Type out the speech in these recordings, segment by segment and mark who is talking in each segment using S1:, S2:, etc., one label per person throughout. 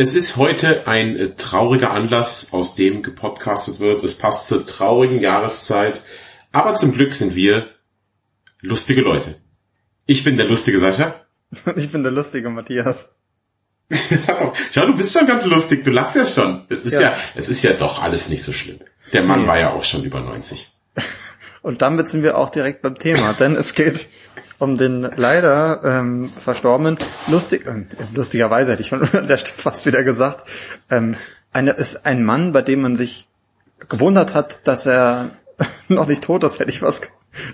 S1: Es ist heute ein äh, trauriger Anlass, aus dem gepodcastet wird. Es passt zur traurigen Jahreszeit. Aber zum Glück sind wir lustige Leute. Ich bin der lustige Sascha.
S2: ich bin der lustige Matthias.
S1: Schau, du bist schon ganz lustig, du lachst ja schon. Es ist ja, ja es ist ja doch alles nicht so schlimm. Der Mann nee. war ja auch schon über 90.
S2: Und damit sind wir auch direkt beim Thema, denn es geht um den leider ähm, verstorbenen, lustig, äh, lustigerweise hätte ich schon an der Stelle fast wieder gesagt, ähm, eine, ist ein Mann, bei dem man sich gewundert hat, dass er noch nicht tot ist, hätte ich was.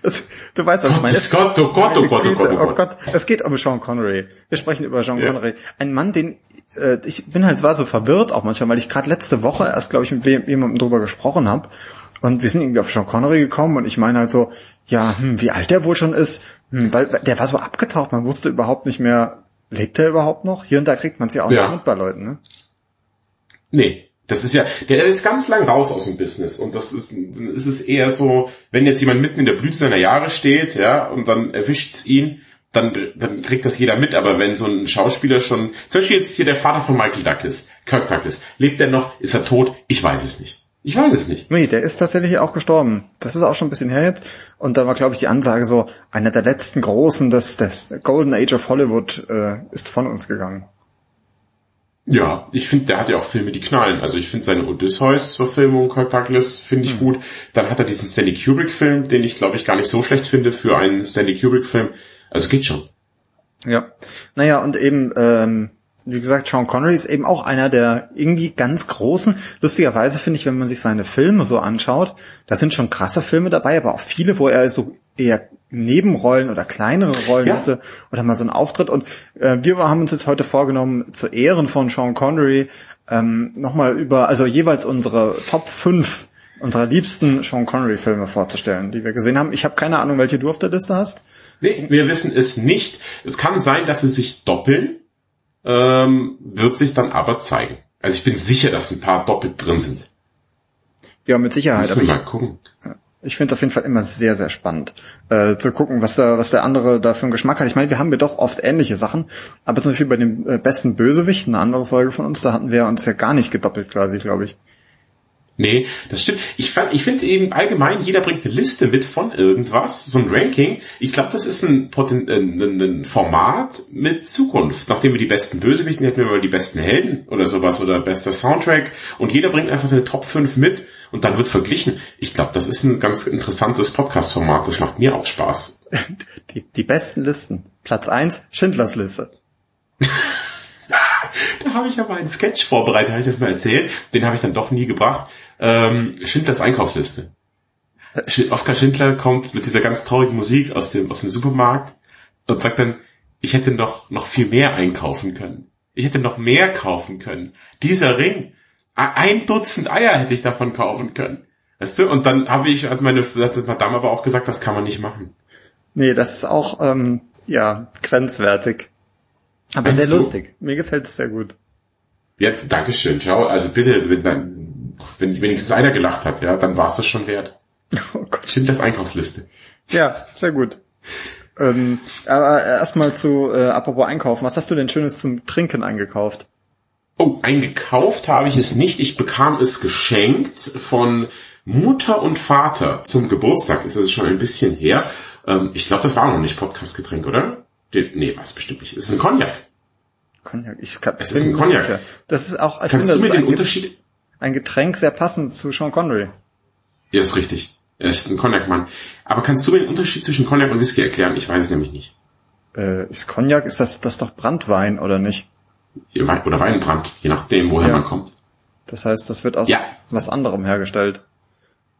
S2: Das, du weißt, was ich meine.
S1: Oh Gott, oh Gott, oh Gott, oh Gott, oh Gott.
S2: Es geht um Sean Connery. Wir sprechen über Sean. Connery. Ein Mann, den äh, ich bin halt zwar so verwirrt auch manchmal, weil ich gerade letzte Woche erst, glaube ich, mit jemandem drüber gesprochen habe und wir sind irgendwie auf Sean Connery gekommen und ich meine halt so, ja, hm, wie alt der wohl schon ist, hm, weil der war so abgetaucht, man wusste überhaupt nicht mehr, lebt er überhaupt noch? Hier und da kriegt man es ja auch ja. mit bei Leuten, ne?
S1: Nee, das ist ja, der ist ganz lang raus aus dem Business und das ist, ist es eher so, wenn jetzt jemand mitten in der Blüte seiner Jahre steht, ja, und dann erwischt's ihn, dann, dann kriegt das jeder mit, aber wenn so ein Schauspieler schon, zum Beispiel jetzt hier der Vater von Michael Douglas, Kirk Douglas, lebt er noch, ist er tot? Ich weiß es nicht. Ich weiß es nicht.
S2: Nee, der ist tatsächlich auch gestorben. Das ist auch schon ein bisschen her jetzt. Und da war, glaube ich, die Ansage so, einer der letzten Großen des, des Golden Age of Hollywood äh, ist von uns gegangen.
S1: Ja, ich finde, der hat ja auch Filme, die knallen. Also ich finde seine Odysseus-Verfilmung, Kirk Douglas, finde ich hm. gut. Dann hat er diesen Stanley Kubrick-Film, den ich, glaube ich, gar nicht so schlecht finde für einen Stanley Kubrick-Film. Also geht schon.
S2: Ja. Naja, und eben, ähm, wie gesagt, Sean Connery ist eben auch einer der irgendwie ganz großen. Lustigerweise finde ich, wenn man sich seine Filme so anschaut, da sind schon krasse Filme dabei, aber auch viele, wo er so eher Nebenrollen oder kleinere Rollen ja. hatte oder mal so einen Auftritt. Und äh, wir haben uns jetzt heute vorgenommen, zu Ehren von Sean Connery ähm, nochmal über, also jeweils unsere Top 5 unserer liebsten Sean Connery Filme vorzustellen, die wir gesehen haben. Ich habe keine Ahnung, welche du auf der Liste hast.
S1: Nee, wir wissen es nicht. Es kann sein, dass sie sich doppeln ähm, wird sich dann aber zeigen. Also ich bin sicher, dass ein paar doppelt drin sind.
S2: Ja, mit Sicherheit.
S1: Müssen wir mal gucken.
S2: Ich finde es auf jeden Fall immer sehr, sehr spannend, äh, zu gucken, was der, was der andere da für einen Geschmack hat. Ich meine, wir haben ja doch oft ähnliche Sachen, aber zum Beispiel bei dem äh, besten Bösewicht, eine andere Folge von uns, da hatten wir uns ja gar nicht gedoppelt quasi, glaube ich.
S1: Nee, das stimmt. Ich, ich finde eben allgemein, jeder bringt eine Liste mit von irgendwas, so ein Ranking. Ich glaube, das ist ein, Poten äh, ein, ein, Format mit Zukunft. Nachdem wir die besten Bösewichten hätten wir mal die besten Helden oder sowas oder bester Soundtrack und jeder bringt einfach seine Top 5 mit und dann wird verglichen. Ich glaube, das ist ein ganz interessantes Podcast-Format. Das macht mir auch Spaß.
S2: Die, die besten Listen. Platz 1, Schindlers Liste.
S1: da habe ich aber einen Sketch vorbereitet, habe ich das mal erzählt. Den habe ich dann doch nie gebracht ähm, Schindlers Einkaufsliste. Oskar Schindler kommt mit dieser ganz traurigen Musik aus dem, aus dem Supermarkt und sagt dann, ich hätte noch, noch viel mehr einkaufen können. Ich hätte noch mehr kaufen können. Dieser Ring, ein Dutzend Eier hätte ich davon kaufen können. Weißt du? Und dann habe ich, hat meine hat Madame aber auch gesagt, das kann man nicht machen.
S2: Nee, das ist auch, ähm, ja, grenzwertig. Aber weißt sehr du? lustig. Mir gefällt es sehr gut.
S1: Ja, Dankeschön. Schau, also bitte, wenn wenigstens einer gelacht hat, ja, dann war es das schon wert. Oh Gott. Schindlers Einkaufsliste.
S2: Ja, sehr gut. Ähm, aber erstmal zu, äh, apropos Einkaufen, was hast du denn Schönes zum Trinken eingekauft?
S1: Oh, eingekauft habe ich es nicht. Ich bekam es geschenkt von Mutter und Vater zum Geburtstag. Ist das schon ein bisschen her. Ähm, ich glaube, das war noch nicht Podcastgetränk, oder? Den, nee, was bestimmt nicht. Es ist ein Cognac.
S2: Cognac. Ich kann,
S1: es ist ein Cognac.
S2: Das ist auch,
S1: ich Kannst finde, du mir den Unterschied
S2: ein Getränk sehr passend zu Sean Connery.
S1: Ja, ist richtig. Er ist ein Cognac-Mann. Aber kannst du mir den Unterschied zwischen Cognac und Whisky erklären? Ich weiß es nämlich nicht.
S2: Äh, ist Cognac, ist das, das doch Brandwein, oder nicht?
S1: Oder Weinbrand, je nachdem, woher ja. man kommt.
S2: Das heißt, das wird aus ja. was anderem hergestellt.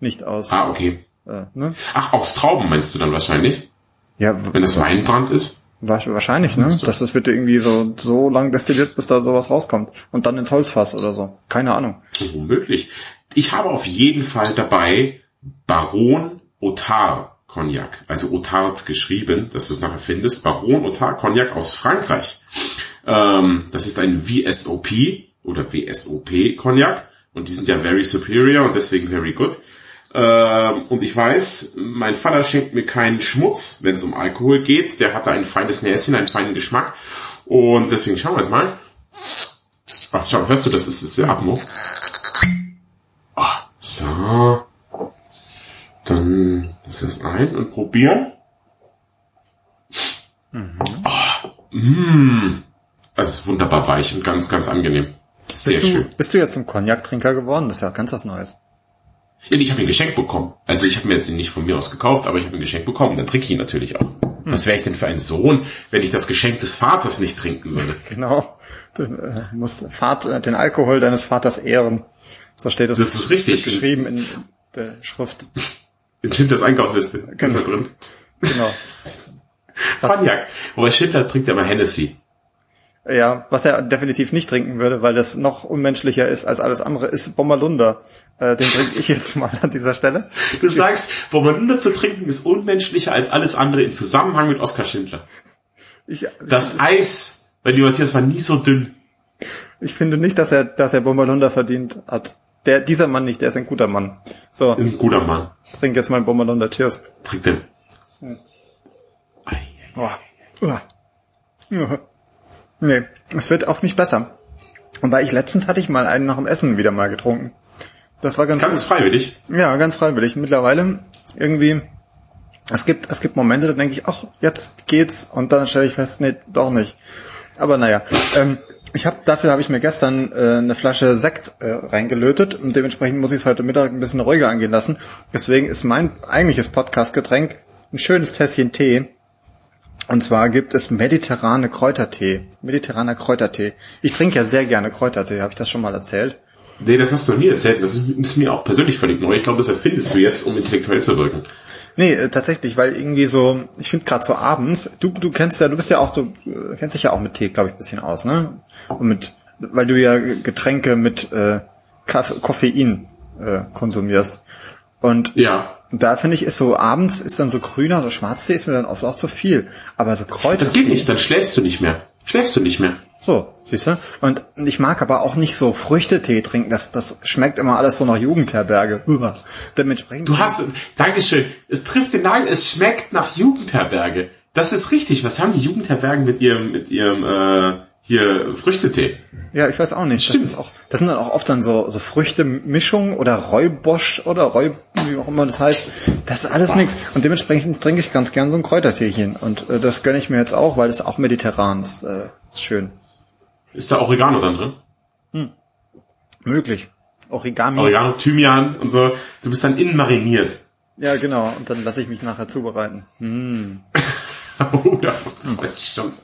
S2: Nicht aus.
S1: Ah, okay. Äh, ne? Ach, aus Trauben meinst du dann wahrscheinlich?
S2: Ja.
S1: Wenn das Weinbrand ist?
S2: Wahrscheinlich, ne? Das, das wird irgendwie so, so lang destilliert, bis da sowas rauskommt. Und dann ins Holzfass oder so. Keine Ahnung.
S1: Womöglich. Ich habe auf jeden Fall dabei Baron Otar Cognac. Also Otard geschrieben, dass du es nachher findest. Baron Otar Cognac aus Frankreich. Ähm, das ist ein VSOP oder WSOP Cognac. Und die sind ja very superior und deswegen very good. Ähm, und ich weiß, mein Vater schenkt mir keinen Schmutz, wenn es um Alkohol geht. Der hatte ein feines Näschen, einen feinen Geschmack. Und deswegen schauen wir jetzt mal. Ach, schau, hörst du, das ist, ist der Atmo. Oh, so. Dann ist das ein und probieren. Mhm. Oh, mm. Also wunderbar weich und ganz, ganz angenehm.
S2: Sehr bist schön. Du, bist du jetzt ein Cognac-Trinker geworden? Das ist ja ganz was Neues.
S1: Ich habe ein Geschenk bekommen. Also ich habe mir jetzt nicht von mir aus gekauft, aber ich habe ein Geschenk bekommen. Dann trinke ich ihn natürlich auch. Hm. Was wäre ich denn für ein Sohn, wenn ich das Geschenk des Vaters nicht trinken würde?
S2: Genau. Du äh, musst Vater, den Alkohol deines Vaters ehren. So steht es.
S1: Das ist richtig.
S2: Geschrieben in der Schrift.
S1: In Schindlers Einkaufsliste. Genau. Ist da drin.
S2: Genau.
S1: Cognac. Wobei Schindler trinkt ja mal Hennessy.
S2: Ja, was er definitiv nicht trinken würde, weil das noch unmenschlicher ist als alles andere, ist Bommerlunder. Äh, den trinke ich jetzt mal an dieser Stelle.
S1: Du sagst, Bommerlunder zu trinken ist unmenschlicher als alles andere im Zusammenhang mit Oskar Schindler. Ich, das Eis bei die Matthias war nie so dünn.
S2: Ich finde nicht, dass er, dass er Bommerlunder verdient hat. Der, dieser Mann nicht, der ist ein guter Mann. So.
S1: Ist ein guter Mann.
S2: Trink jetzt mal einen Bommerlunder. Cheers.
S1: Trink den. Hm.
S2: Oh. Oh. Nee, es wird auch nicht besser. Und weil ich letztens hatte ich mal einen nach dem Essen wieder mal getrunken. Das war ganz
S1: Ganz gut. freiwillig?
S2: Ja, ganz freiwillig. Mittlerweile irgendwie, es gibt, es gibt Momente, da denke ich, ach, jetzt geht's. Und dann stelle ich fest, nee, doch nicht. Aber naja, ähm, ich habe dafür habe ich mir gestern äh, eine Flasche Sekt äh, reingelötet und dementsprechend muss ich es heute Mittag ein bisschen ruhiger angehen lassen. Deswegen ist mein eigentliches Podcast-Getränk ein schönes Tässchen Tee und zwar gibt es mediterrane Kräutertee. Mediterraner Kräutertee. Ich trinke ja sehr gerne Kräutertee. Habe ich das schon mal erzählt?
S1: Nee, das hast du noch nie erzählt. Das ist, ist mir auch persönlich völlig neu. Ich glaube, das erfindest du jetzt, um intellektuell zu wirken.
S2: Nee, äh, tatsächlich, weil irgendwie so, ich finde gerade so abends, du, du kennst ja, du bist ja auch so, äh, kennst dich ja auch mit Tee, glaube ich, bisschen aus, ne? Und mit, weil du ja Getränke mit äh, Koffein äh, konsumierst. Und
S1: ja.
S2: Da finde ich, ist so abends ist dann so grüner oder Schwarztee ist mir dann oft auch zu viel. Aber so Kräuter.
S1: Das geht nicht, dann schläfst du nicht mehr. Schläfst du nicht mehr.
S2: So, siehst du? Und ich mag aber auch nicht so Früchtetee trinken. Das, das schmeckt immer alles so nach Jugendherberge. Uah. Dementsprechend.
S1: Du hast, Dankeschön. Es trifft den Nagel. Es schmeckt nach Jugendherberge. Das ist richtig. Was haben die Jugendherbergen mit ihrem, mit ihrem, äh, hier Früchtetee.
S2: Ja, ich weiß auch nicht. Stimmt. Das, ist auch, das sind dann auch oft dann so, so Früchtemischungen oder Räubosch oder Räub, wie auch immer das heißt. Das ist alles nichts. Und dementsprechend trinke ich ganz gern so ein Kräuterteechen. Und äh, das gönne ich mir jetzt auch, weil es auch mediterran ist. Äh, ist schön.
S1: Ist da Oregano dann drin?
S2: Hm. Möglich. Origami.
S1: Oregano, Thymian und so. Du bist dann innen mariniert.
S2: Ja, genau. Und dann lasse ich mich nachher zubereiten. Hm.
S1: oh, weiß ich schon.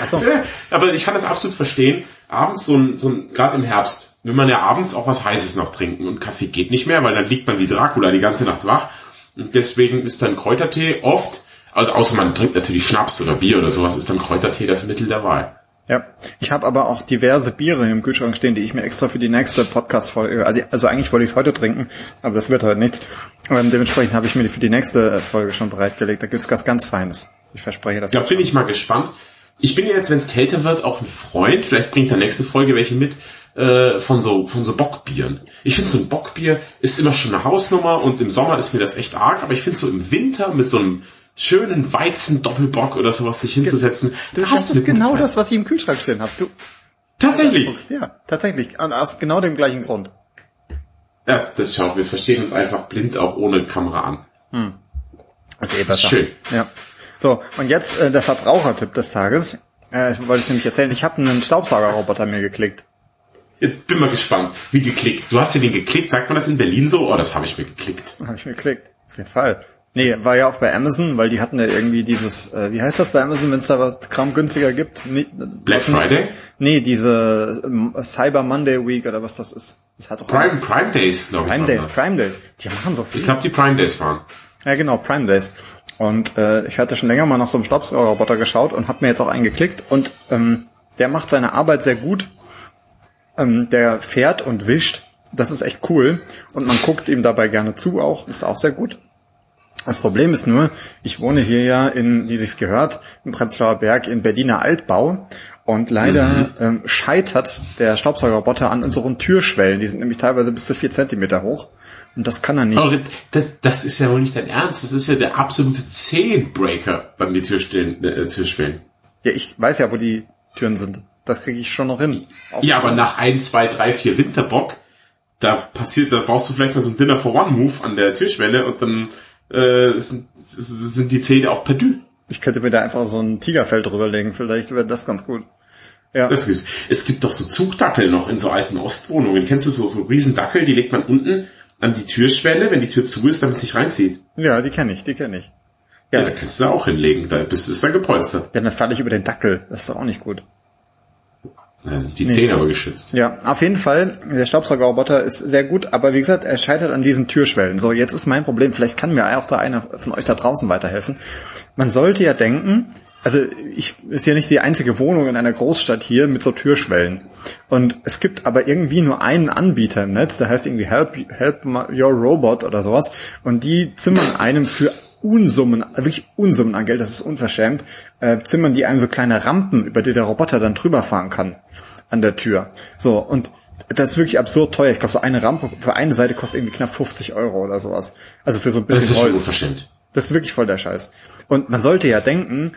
S1: Ach so. Aber ich kann das absolut verstehen. Abends so ein, so ein gerade im Herbst, will man ja abends auch was Heißes noch trinken und Kaffee geht nicht mehr, weil dann liegt man wie Dracula die ganze Nacht wach. Und deswegen ist dann Kräutertee oft, also außer man trinkt natürlich Schnaps oder Bier oder sowas, ist dann Kräutertee das Mittel der Wahl.
S2: Ja, ich habe aber auch diverse Biere im Kühlschrank stehen, die ich mir extra für die nächste Podcast-Folge, also, also eigentlich wollte ich es heute trinken, aber das wird heute nichts. Ähm, dementsprechend habe ich mir für die nächste Folge schon bereitgelegt. Da gibt's was ganz Feines. Ich verspreche das.
S1: Da bin ich mal gespannt. Ich bin ja jetzt, wenn es kälter wird, auch ein Freund, vielleicht bringe ich der nächste Folge welche mit, äh, von so von so Bockbieren. Ich finde so ein Bockbier ist immer schon eine Hausnummer und im Sommer ist mir das echt arg, aber ich finde so im Winter mit so einem schönen Weizen-Doppelbock oder sowas sich hinzusetzen.
S2: Du hast es genau das, was ich im Kühlschrank stehen habe. Du
S1: tatsächlich.
S2: Ja, tatsächlich. Aus genau dem gleichen Grund.
S1: Ja, das schau, wir verstehen uns einfach blind auch ohne Kamera an. Hm.
S2: Das ist eh besser. Schön. Ja. So, und jetzt äh, der Verbrauchertipp des Tages. Äh, ich wollte es nämlich erzählen, ich habe einen Staubsaugerroboter mir geklickt.
S1: Jetzt bin mal gespannt. Wie geklickt? Du hast dir den geklickt? Sagt man das in Berlin so? Oh, das habe ich mir geklickt.
S2: Habe ich mir geklickt. Auf jeden Fall. Nee, war ja auch bei Amazon, weil die hatten ja irgendwie dieses, äh, wie heißt das bei Amazon, wenn es da was Kram günstiger gibt? Nee,
S1: Black Friday?
S2: Nee, diese ähm, Cyber Monday Week oder was das ist. Das
S1: hat doch Prime, Prime Days, glaube
S2: ich. Prime Days, Prime Days. Die machen so viel.
S1: Ich glaube, die Prime Days waren.
S2: Ja, genau, Prime Days. Und äh, ich hatte schon länger mal nach so einem Staubsaugerroboter geschaut und habe mir jetzt auch einen geklickt und ähm, der macht seine Arbeit sehr gut. Ähm, der fährt und wischt. Das ist echt cool. Und man guckt ihm dabei gerne zu auch. Ist auch sehr gut. Das Problem ist nur, ich wohne hier ja in, wie sich's gehört, im Prenzlauer Berg in Berliner Altbau. Und leider mhm. ähm, scheitert der Staubsaugerroboter an unseren Türschwellen. Die sind nämlich teilweise bis zu vier Zentimeter hoch. Und das kann er nicht.
S1: Aber das, das ist ja wohl nicht dein Ernst. Das ist ja der absolute Zehnbreaker, wann die Türstellen, äh, Türschwellen.
S2: Ja, ich weiß ja, wo die Türen sind. Das kriege ich schon noch hin.
S1: Auch ja, aber nach ein, zwei, drei, vier Winterbock, da passiert, da brauchst du vielleicht mal so ein Dinner for One Move an der Türschwelle und dann äh, sind, sind die Zähne auch perdu.
S2: Ich könnte mir da einfach so ein Tigerfell drüberlegen, vielleicht wäre das ganz gut.
S1: Ja. Es gibt, es gibt doch so Zugdackel noch in so alten Ostwohnungen. Kennst du so, so Riesendackel, die legt man unten an die Türschwelle, wenn die Tür zu ist, damit es nicht reinzieht.
S2: Ja, die kenne ich, die kenne ich.
S1: Ja. ja, da kannst du auch hinlegen, da bist, ist da gepolstert.
S2: Ja, dann falle ich über den Dackel, das ist doch auch nicht gut.
S1: Da sind die nee. Zähne aber geschützt.
S2: Ja, auf jeden Fall, der Staubsaugerroboter ist sehr gut, aber wie gesagt, er scheitert an diesen Türschwellen. So, jetzt ist mein Problem, vielleicht kann mir auch da einer von euch da draußen weiterhelfen. Man sollte ja denken, also ich ist ja nicht die einzige Wohnung in einer Großstadt hier mit so Türschwellen. Und es gibt aber irgendwie nur einen Anbieter im Netz, der heißt irgendwie Help, Help Your Robot oder sowas. Und die zimmern einem für Unsummen, wirklich Unsummen an Geld, das ist unverschämt, äh, zimmern die einem so kleine Rampen, über die der Roboter dann drüber fahren kann an der Tür. So, und das ist wirklich absurd teuer. Ich glaube, so eine Rampe für eine Seite kostet irgendwie knapp 50 Euro oder sowas. Also für so ein bisschen
S1: das ist Holz. Unverschämt.
S2: Das ist wirklich voll der Scheiß. Und man sollte ja denken,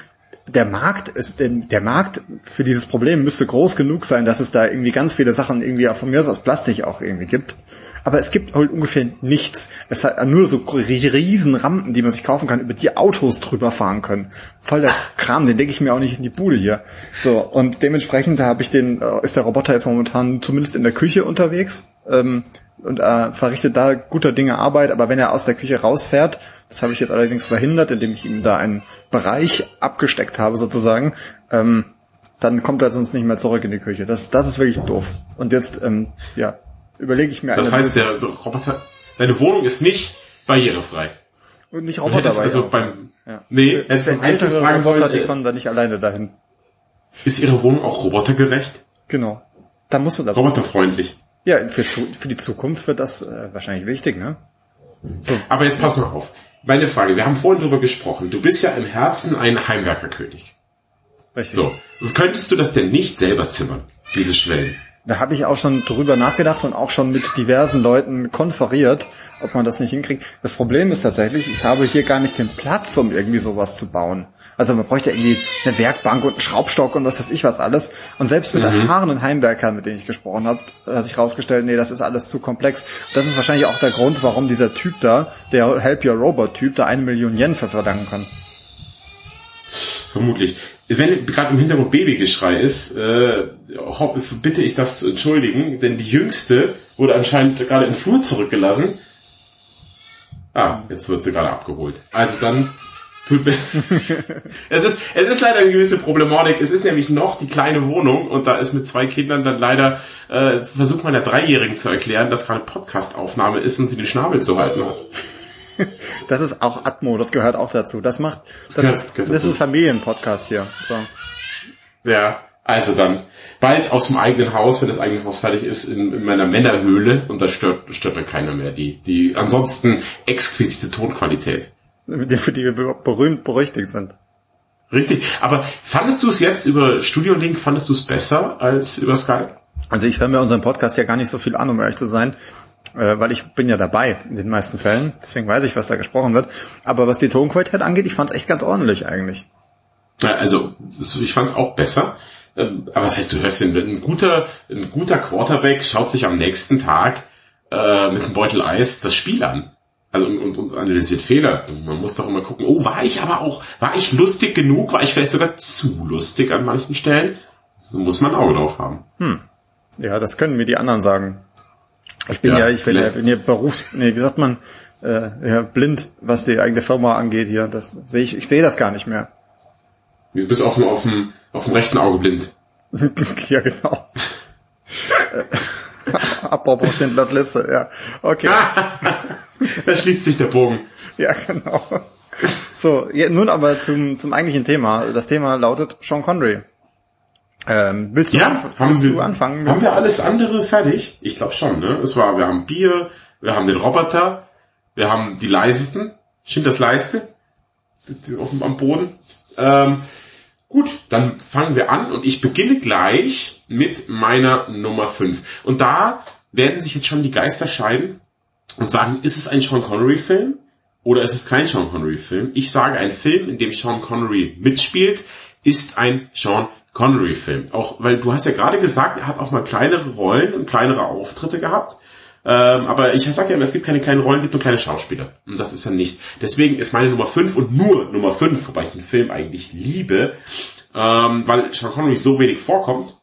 S2: der Markt ist, der Markt für dieses Problem müsste groß genug sein, dass es da irgendwie ganz viele Sachen irgendwie von mir aus Plastik auch irgendwie gibt aber es gibt halt ungefähr nichts. Es hat nur so riesen Rampen, die man sich kaufen kann, über die Autos drüber fahren können. Voll der Kram, den denke ich mir auch nicht in die Bude hier. So, und dementsprechend habe ich den, äh, ist der Roboter jetzt momentan zumindest in der Küche unterwegs. Ähm, und äh, verrichtet da guter Dinge Arbeit, aber wenn er aus der Küche rausfährt, das habe ich jetzt allerdings verhindert, indem ich ihm da einen Bereich abgesteckt habe sozusagen, ähm, dann kommt er sonst nicht mehr zurück in die Küche. Das, das ist wirklich doof. Und jetzt, ähm, ja, überlege ich mir
S1: Das heißt, der Roboter, deine Wohnung ist nicht barrierefrei.
S2: Und nicht Roboter dabei.
S1: Also beim, ja. Nee,
S2: jetzt ein ältere Roboter, die kommen da nicht alleine dahin.
S1: Ist Ihre Wohnung auch robotergerecht?
S2: Genau. Da muss man da
S1: Roboterfreundlich.
S2: Ja, für, für die Zukunft wird das äh, wahrscheinlich wichtig, ne?
S1: So. Aber jetzt pass mal auf. Meine Frage, wir haben vorhin drüber gesprochen. Du bist ja im Herzen ein Heimwerkerkönig. Richtig. So. Könntest du das denn nicht selber zimmern? Diese Schwellen?
S2: Da habe ich auch schon drüber nachgedacht und auch schon mit diversen Leuten konferiert, ob man das nicht hinkriegt. Das Problem ist tatsächlich, ich habe hier gar nicht den Platz, um irgendwie sowas zu bauen. Also man bräuchte irgendwie eine Werkbank und einen Schraubstock und was weiß ich was alles. Und selbst mit mhm. erfahrenen Heimwerkern, mit denen ich gesprochen habe, hat sich herausgestellt, nee, das ist alles zu komplex. Das ist wahrscheinlich auch der Grund, warum dieser Typ da, der Help Your Robot Typ, da eine Million Yen für verdanken kann.
S1: Vermutlich wenn gerade im Hintergrund Babygeschrei ist, äh, bitte ich das zu entschuldigen, denn die Jüngste wurde anscheinend gerade in den Flur zurückgelassen. Ah, jetzt wird sie gerade abgeholt. Also dann tut mir. es ist es ist leider eine gewisse Problematik. Es ist nämlich noch die kleine Wohnung und da ist mit zwei Kindern dann leider äh, versucht man der Dreijährigen zu erklären, dass gerade Podcastaufnahme ist und sie den Schnabel zu halten hat.
S2: Das ist auch Atmo, das gehört auch dazu. Das macht, das, das, ist, das ist ein Familienpodcast hier. So.
S1: Ja, also dann bald aus dem eigenen Haus, wenn das eigene Haus fertig ist, in, in meiner Männerhöhle und da stört, stört dann keiner mehr. Die, die ansonsten exquisite Tonqualität.
S2: Für die wir berühmt berüchtigt sind.
S1: Richtig. Aber fandest du es jetzt über Studio Link, fandest du es besser als über Skype?
S2: Also ich höre mir unseren Podcast ja gar nicht so viel an, um ehrlich zu sein äh, weil ich bin ja dabei in den meisten Fällen, deswegen weiß ich, was da gesprochen wird. Aber was die Tonqualität angeht, ich fand es echt ganz ordentlich eigentlich.
S1: Ja, also ich fand es auch besser. Ähm, aber was heißt, du hörst den, ein guter, ein guter Quarterback schaut sich am nächsten Tag äh, mit einem Beutel Eis das Spiel an. Also und, und, und analysiert Fehler. Man muss doch immer gucken, oh, war ich aber auch, war ich lustig genug? War ich vielleicht sogar zu lustig an manchen Stellen? Da muss man ein Auge drauf haben.
S2: Hm. Ja, das können mir die anderen sagen. Ich bin ja, ja ich bin ja, bin ja Berufs, nee, wie sagt man, äh, ja, blind, was die eigene Firma angeht hier. Das sehe ich, ich sehe das gar nicht mehr.
S1: Du bist auch nur auf dem, auf dem rechten Auge blind.
S2: ja, genau. Apropos Schindlers Liste, ja. Okay.
S1: da schließt sich der Bogen.
S2: Ja, genau. So, ja, nun aber zum, zum eigentlichen Thema. Das Thema lautet Sean Connery. Ähm, willst du,
S1: ja,
S2: anf
S1: haben willst wir, du anfangen? Haben wir alles andere fertig? Ich glaube schon, ne? Es war, wir haben Bier, wir haben den Roboter, wir haben die Leisesten, das Leiste auf, am Boden. Ähm, gut, dann fangen wir an und ich beginne gleich mit meiner Nummer 5. Und da werden sich jetzt schon die Geister scheiden und sagen, ist es ein Sean Connery Film oder ist es kein Sean Connery Film? Ich sage, ein Film, in dem Sean Connery mitspielt, ist ein Sean Connery-Film. Auch, weil du hast ja gerade gesagt, er hat auch mal kleinere Rollen und kleinere Auftritte gehabt. Ähm, aber ich sage ja immer, es gibt keine kleinen Rollen, es gibt nur kleine Schauspieler. Und das ist ja nicht. Deswegen ist meine Nummer 5 und nur Nummer 5, wobei ich den Film eigentlich liebe, ähm, weil Sean Connery so wenig vorkommt,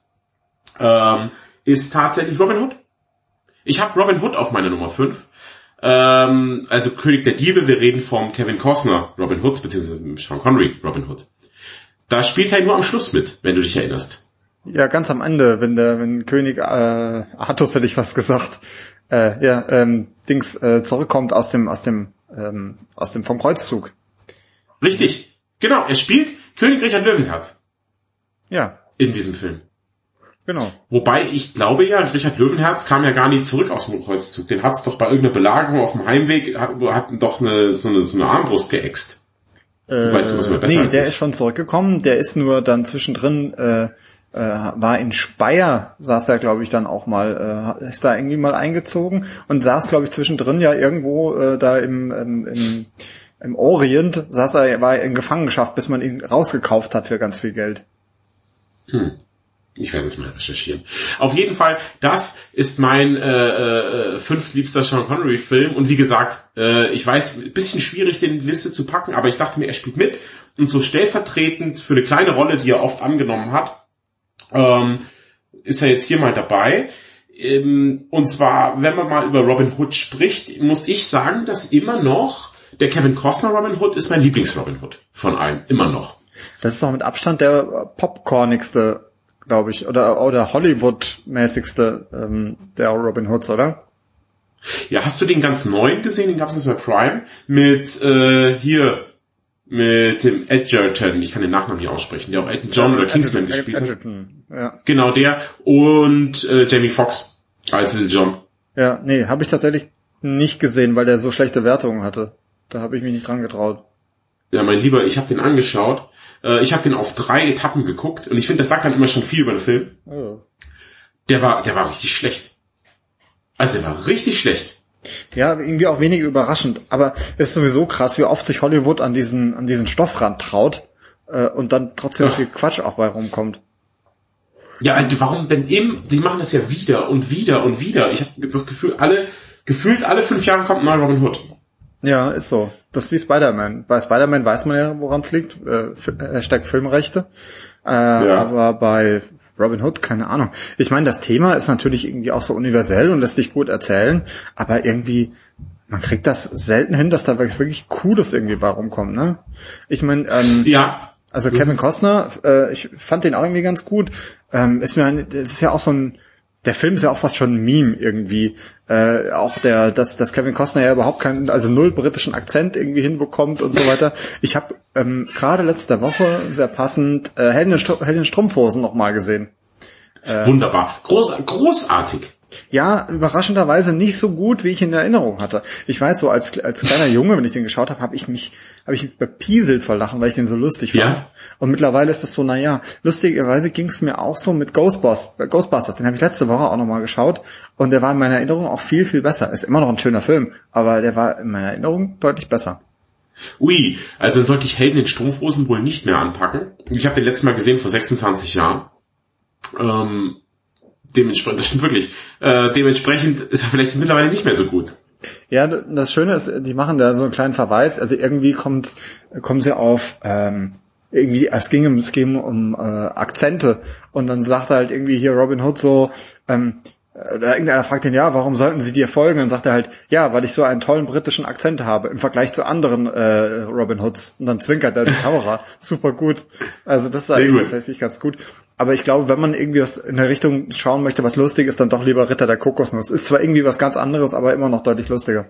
S1: ähm, ist tatsächlich Robin Hood. Ich habe Robin Hood auf meiner Nummer 5. Ähm, also König der Diebe, wir reden vom Kevin Costner Robin Hood, beziehungsweise Sean Connery Robin Hood. Da spielt er nur am Schluss mit, wenn du dich erinnerst.
S2: Ja, ganz am Ende, wenn der, wenn König äh, Artus hätte ich was gesagt, äh, ja, ähm, Dings äh, zurückkommt aus dem, aus dem, ähm, aus dem vom Kreuzzug.
S1: Richtig, genau. Er spielt König Richard Löwenherz.
S2: Ja.
S1: In diesem Film.
S2: Genau.
S1: Wobei ich glaube ja, Richard Löwenherz kam ja gar nicht zurück aus dem Kreuzzug. Den hat's doch bei irgendeiner Belagerung auf dem Heimweg, hat, hat doch eine, so, eine, so eine Armbrust geäxt.
S2: Äh, weißt du, was besser Nee, der ist schon zurückgekommen. Der ist nur dann zwischendrin, äh, äh, war in Speyer, saß er, glaube ich, dann auch mal, äh, ist da irgendwie mal eingezogen und saß, glaube ich, zwischendrin ja irgendwo äh, da im, im, im, im Orient, saß er, war in Gefangenschaft, bis man ihn rausgekauft hat für ganz viel Geld.
S1: Hm. Ich werde es mal recherchieren. Auf jeden Fall, das ist mein äh, äh, fünftliebster Sean Connery Film. Und wie gesagt, äh, ich weiß, ein bisschen schwierig, den in die Liste zu packen, aber ich dachte mir, er spielt mit. Und so stellvertretend für eine kleine Rolle, die er oft angenommen hat, ähm, ist er jetzt hier mal dabei. Ähm, und zwar, wenn man mal über Robin Hood spricht, muss ich sagen, dass immer noch der Kevin Costner Robin Hood ist mein Lieblings Robin Hood von allen. Immer noch.
S2: Das ist auch mit Abstand der popcornigste glaube ich, oder, oder Hollywood-mäßigste ähm, der Robin Hoods, oder?
S1: Ja, hast du den ganz neuen gesehen? Den gab es bei Prime mit äh, hier mit dem Edgerton, ich kann den Nachnamen nicht aussprechen, der auch Elton John oder Kingsman Edgerton, gespielt Edgerton, hat. Ja. Genau der und äh, Jamie Foxx als Little John.
S2: Ja, nee, habe ich tatsächlich nicht gesehen, weil der so schlechte Wertungen hatte. Da habe ich mich nicht dran getraut.
S1: Ja, mein Lieber, ich habe den angeschaut äh, ich habe den auf drei Etappen geguckt und ich finde, das sagt dann immer schon viel über den Film. Oh. Der war, der war richtig schlecht. Also der war richtig schlecht.
S2: Ja, irgendwie auch wenig überraschend. Aber es ist sowieso krass, wie oft sich Hollywood an diesen, an diesen Stoffrand traut äh, und dann trotzdem Ach. viel Quatsch auch bei rumkommt.
S1: Ja, warum denn eben? Die machen das ja wieder und wieder und wieder. Ich habe das Gefühl, alle gefühlt alle fünf Jahre kommt ein neuer Robin Hood.
S2: Ja, ist so. Das ist wie Spider-Man. Bei Spider-Man weiß man ja, woran es liegt. Äh, Hashtag Filmrechte. Äh, ja. Aber bei Robin Hood, keine Ahnung. Ich meine, das Thema ist natürlich irgendwie auch so universell und lässt sich gut erzählen, aber irgendwie, man kriegt das selten hin, dass da wirklich Cooles irgendwie bei rumkommt, ne? Ich meine, ähm,
S1: ja.
S2: Also Kevin Costner, äh, ich fand den auch irgendwie ganz gut. Ähm, ist mir ein, das ist ja auch so ein der Film ist ja auch fast schon ein Meme irgendwie. Äh, auch der, dass, dass Kevin Costner ja überhaupt keinen, also null britischen Akzent irgendwie hinbekommt und so weiter. Ich habe ähm, gerade letzte Woche sehr passend äh, Helden in Strumpfhosen nochmal gesehen.
S1: Äh, Wunderbar. Groß, großartig.
S2: Ja, überraschenderweise nicht so gut, wie ich in Erinnerung hatte. Ich weiß so, als, als kleiner Junge, wenn ich den geschaut habe, habe ich mich, habe ich mich bepieselt vor Lachen, weil ich den so lustig fand. Ja. Und mittlerweile ist das so, naja, lustigerweise ging es mir auch so mit Ghostbusters. Ghostbusters, den habe ich letzte Woche auch nochmal geschaut und der war in meiner Erinnerung auch viel, viel besser. Ist immer noch ein schöner Film, aber der war in meiner Erinnerung deutlich besser.
S1: Ui, also dann sollte ich Helden in Strumpfhosen wohl nicht mehr anpacken. Ich habe den letzten Mal gesehen vor 26 Jahren. Ähm, dementsprechend, das stimmt wirklich. Äh, dementsprechend ist er vielleicht mittlerweile nicht mehr so gut.
S2: Ja, das Schöne ist, die machen da so einen kleinen Verweis. Also irgendwie kommt, kommen sie auf ähm, irgendwie, es ging, um, es ging um äh, Akzente und dann sagt er halt irgendwie hier Robin Hood so, ähm, oder irgendeiner fragt ihn, ja, warum sollten sie dir folgen? Und dann sagt er halt, ja, weil ich so einen tollen britischen Akzent habe im Vergleich zu anderen äh, Robin Hoods. Und dann zwinkert er die Kamera. Super gut. Also das ist eigentlich tatsächlich ganz gut. Aber ich glaube, wenn man irgendwie was in der Richtung schauen möchte, was lustig ist, dann doch lieber Ritter der Kokosnuss. Ist zwar irgendwie was ganz anderes, aber immer noch deutlich lustiger.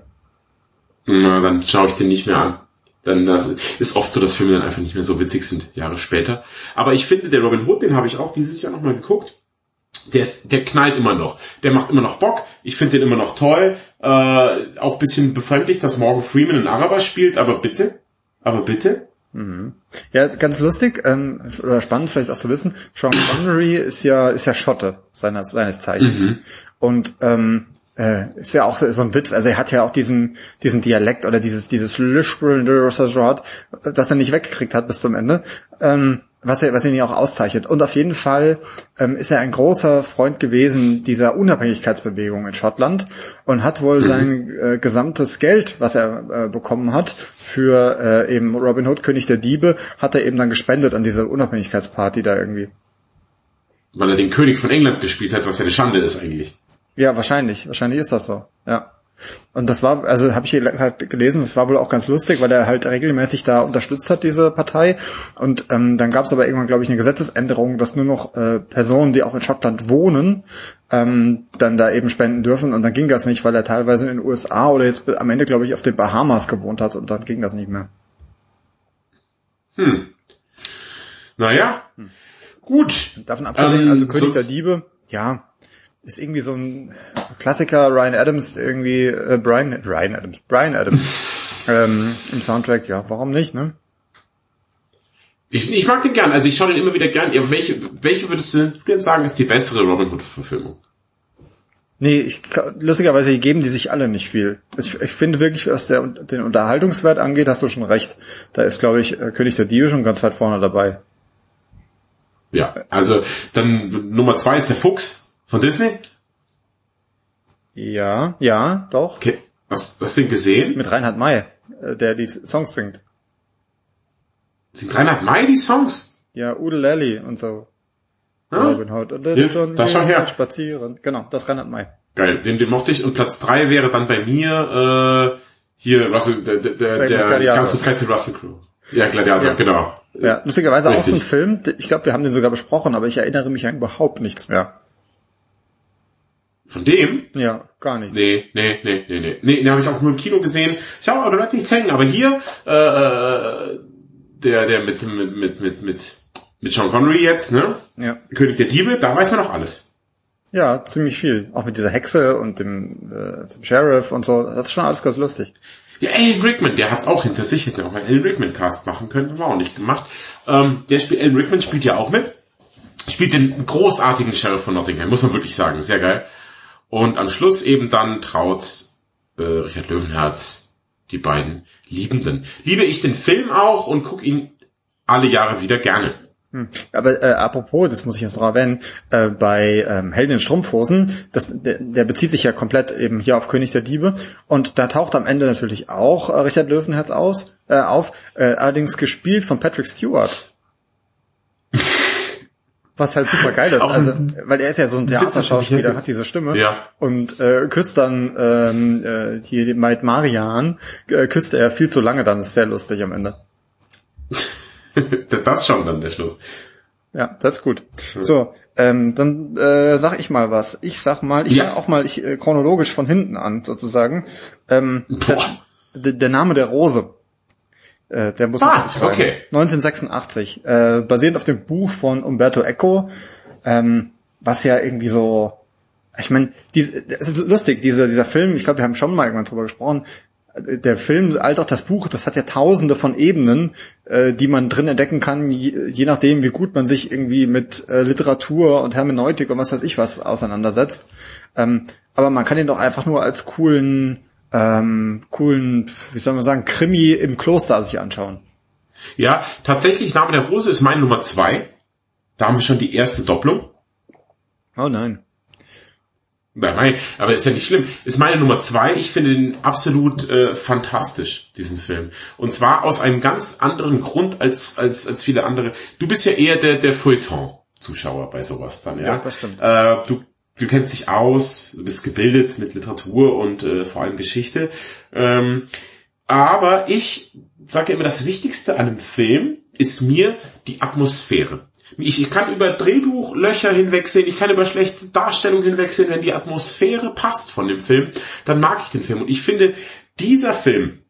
S1: Na, dann schaue ich den nicht mehr an. Dann das ist oft so, dass Filme dann einfach nicht mehr so witzig sind, Jahre später. Aber ich finde, der Robin Hood, den habe ich auch dieses Jahr nochmal geguckt. Der, ist, der knallt immer noch. Der macht immer noch Bock. Ich finde den immer noch toll. Äh, auch bisschen befremdlich, dass Morgan Freeman einen Araber spielt, aber bitte. Aber bitte.
S2: Mhm. Ja, ganz lustig ähm, oder spannend vielleicht auch zu wissen. Sean Connery ist ja ist ja Schotte seines seines Zeichens mhm. und ähm, äh, ist ja auch so ein Witz. Also er hat ja auch diesen diesen Dialekt oder dieses dieses das er nicht weggekriegt hat bis zum Ende. Ähm, was er, was ihn ja auch auszeichnet. Und auf jeden Fall ähm, ist er ein großer Freund gewesen dieser Unabhängigkeitsbewegung in Schottland und hat wohl mhm. sein äh, gesamtes Geld, was er äh, bekommen hat für äh, eben Robin Hood, König der Diebe, hat er eben dann gespendet an diese Unabhängigkeitsparty da irgendwie.
S1: Weil er den König von England gespielt hat, was ja eine Schande ist eigentlich.
S2: Ja, wahrscheinlich. Wahrscheinlich ist das so. Ja. Und das war, also habe ich halt gelesen, das war wohl auch ganz lustig, weil er halt regelmäßig da unterstützt hat, diese Partei. Und ähm, dann gab es aber irgendwann, glaube ich, eine Gesetzesänderung, dass nur noch äh, Personen, die auch in Schottland wohnen, ähm, dann da eben spenden dürfen. Und dann ging das nicht, weil er teilweise in den USA oder jetzt am Ende, glaube ich, auf den Bahamas gewohnt hat und dann ging das nicht mehr.
S1: Hm. Naja, hm. gut.
S2: Davon abgesehen, ähm, also König der Diebe, ja, ist irgendwie so ein Klassiker, Ryan Adams irgendwie, äh, Brian, Ryan Adams, Brian Adams ähm, im Soundtrack, ja, warum nicht, ne?
S1: Ich, ich mag den gern, also ich schaue den immer wieder gern. Ja, welche, welche würdest du denn sagen, ist die bessere Robin Hood-Verfilmung?
S2: Nee, ich, lustigerweise geben die sich alle nicht viel. Ich, ich finde wirklich, was der, den Unterhaltungswert angeht, hast du schon recht. Da ist, glaube ich, äh, König der Diebe schon ganz weit vorne dabei.
S1: Ja, also dann Nummer zwei ist der Fuchs von Disney?
S2: Ja, ja, doch.
S1: Okay. Hast, hast du den gesehen?
S2: Mit Reinhard May, äh, der die Songs singt.
S1: Sind Reinhard May die Songs?
S2: Ja, Ude Lally und so.
S1: Ah, Robin Hood und ja, John das schon her.
S2: Spazieren. Genau, das Reinhard May.
S1: Geil, den, den mochte ich. Und Platz drei wäre dann bei mir äh, hier Russell, der, der, der, der ganze fette Russell Crew. Ja, Gladiator, ja. genau.
S2: Ja, lustigerweise Richtig. auch so ein Film, ich glaube, wir haben den sogar besprochen, aber ich erinnere mich an überhaupt nichts mehr.
S1: Von dem?
S2: Ja, gar nicht.
S1: Nee, nee, nee, nee, nee. Nee, den habe ich auch nur im Kino gesehen. Ich habe aber bleibt nichts hängen. Aber hier, äh, äh, der, der mit, mit, mit, mit, mit, mit Sean Connery jetzt, ne?
S2: Ja.
S1: König der Diebe, da weiß man noch alles.
S2: Ja, ziemlich viel. Auch mit dieser Hexe und dem, äh, dem Sheriff und so. Das ist schon alles ganz lustig.
S1: Ja, Alan Rickman, der hat's auch hinter sich. Hätte auch mal Alan Rickman Cast machen können, haben wir auch nicht gemacht. Ähm, der spielt, Alan Rickman spielt ja auch mit. Spielt den großartigen Sheriff von Nottingham, muss man wirklich sagen. Sehr geil. Und am Schluss eben dann traut äh, Richard Löwenherz die beiden Liebenden. Liebe ich den Film auch und gucke ihn alle Jahre wieder gerne.
S2: Hm. Aber äh, apropos, das muss ich jetzt noch erwähnen, äh, bei ähm, Helden in Strumpfhosen, das, der, der bezieht sich ja komplett eben hier auf König der Diebe und da taucht am Ende natürlich auch äh, Richard Löwenherz aus, äh, auf, äh, allerdings gespielt von Patrick Stewart. Was halt super geil ist, also, weil er ist ja so ein Theaterschauspieler, hat diese Stimme
S1: ja.
S2: und äh, küsst dann ähm, äh, die Maid Marian, äh, küsst er viel zu lange, dann ist sehr lustig am Ende.
S1: das schon dann der Schluss.
S2: Ja, das ist gut. Ja. So, ähm, dann äh, sag ich mal was. Ich sag mal, ich ja. fange auch mal ich, äh, chronologisch von hinten an, sozusagen. Ähm, der, der Name der Rose. Äh, der muss
S1: ah, okay.
S2: 1986, äh, basierend auf dem Buch von Umberto Eco, ähm, was ja irgendwie so, ich meine, es ist lustig, dieser, dieser Film, ich glaube, wir haben schon mal irgendwann drüber gesprochen, der Film als auch das Buch, das hat ja tausende von Ebenen, äh, die man drin entdecken kann, je, je, nachdem, wie gut man sich irgendwie mit äh, Literatur und Hermeneutik und was weiß ich was auseinandersetzt. Ähm, aber man kann ihn doch einfach nur als coolen ähm, coolen, wie soll man sagen, Krimi im Kloster sich anschauen.
S1: Ja, tatsächlich, Name der Rose ist meine Nummer zwei. Da haben wir schon die erste Doppelung.
S2: Oh nein.
S1: Nein, aber ist ja nicht schlimm. Ist meine Nummer zwei. Ich finde den absolut äh, fantastisch, diesen Film. Und zwar aus einem ganz anderen Grund als, als, als viele andere. Du bist ja eher der, der Feuilleton-Zuschauer bei sowas dann, ja?
S2: Ja, das stimmt.
S1: Äh, du du kennst dich aus, du bist gebildet mit Literatur und äh, vor allem Geschichte. Ähm, aber ich sage immer, das Wichtigste an einem Film ist mir die Atmosphäre. Ich, ich kann über Drehbuchlöcher hinwegsehen, ich kann über schlechte Darstellung hinwegsehen, wenn die Atmosphäre passt von dem Film, dann mag ich den Film. Und ich finde, dieser Film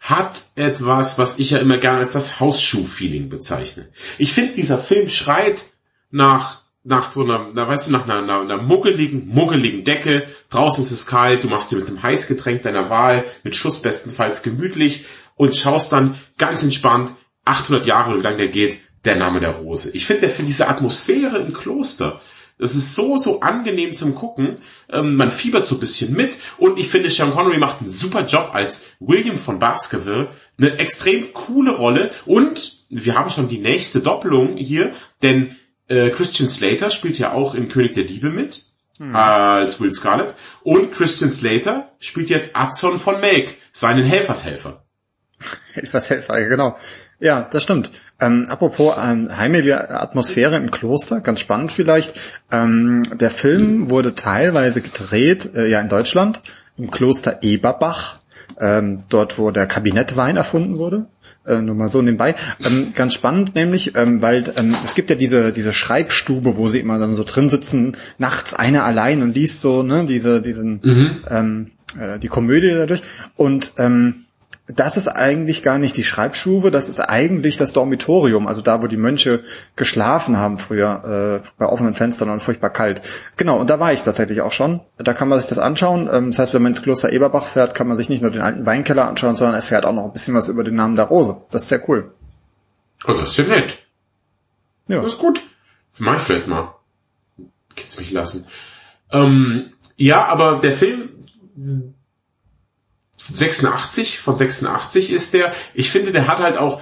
S1: hat etwas, was ich ja immer gerne als das Hausschuh-Feeling bezeichne. Ich finde, dieser Film schreit nach nach so einer, na, weißt du, nach einer, einer, einer muggeligen, muggeligen Decke, draußen ist es kalt, du machst dir mit dem Heißgetränk deiner Wahl, mit Schuss bestenfalls gemütlich und schaust dann ganz entspannt, 800 Jahre lang der geht, der Name der Rose. Ich finde, für diese Atmosphäre im Kloster, das ist so, so angenehm zum Gucken. Ähm, man fiebert so ein bisschen mit. Und ich finde, Sean Connery macht einen super Job als William von Baskerville. Eine extrem coole Rolle. Und wir haben schon die nächste Doppelung hier, denn äh, Christian Slater spielt ja auch in König der Diebe mit hm. als Will Scarlett und Christian Slater spielt jetzt Adson von Meg, seinen Helfershelfer.
S2: Helfershelfer, genau. Ja, das stimmt. Ähm, apropos ähm, heimelige Atmosphäre im Kloster, ganz spannend vielleicht. Ähm, der Film wurde teilweise gedreht, äh, ja in Deutschland, im Kloster Eberbach ähm, dort wo der Kabinettwein erfunden wurde. Äh, nur mal so nebenbei. Ähm, ganz spannend nämlich, ähm, weil ähm, es gibt ja diese diese Schreibstube, wo sie immer dann so drin sitzen, nachts einer allein und liest so ne diese diesen mhm. ähm, äh, die Komödie dadurch und ähm, das ist eigentlich gar nicht die Schreibstube, das ist eigentlich das Dormitorium, also da, wo die Mönche geschlafen haben früher, äh, bei offenen Fenstern und furchtbar kalt. Genau, und da war ich tatsächlich auch schon. Da kann man sich das anschauen. Ähm, das heißt, wenn man ins Kloster Eberbach fährt, kann man sich nicht nur den alten Weinkeller anschauen, sondern erfährt auch noch ein bisschen was über den Namen der Rose. Das ist sehr cool.
S1: Oh, das ist ja nett. Ja. Das ist gut. Mach ich vielleicht mal. Kannst mich lassen. Ähm, ja, aber der Film 86, von 86 ist der. Ich finde, der hat halt auch,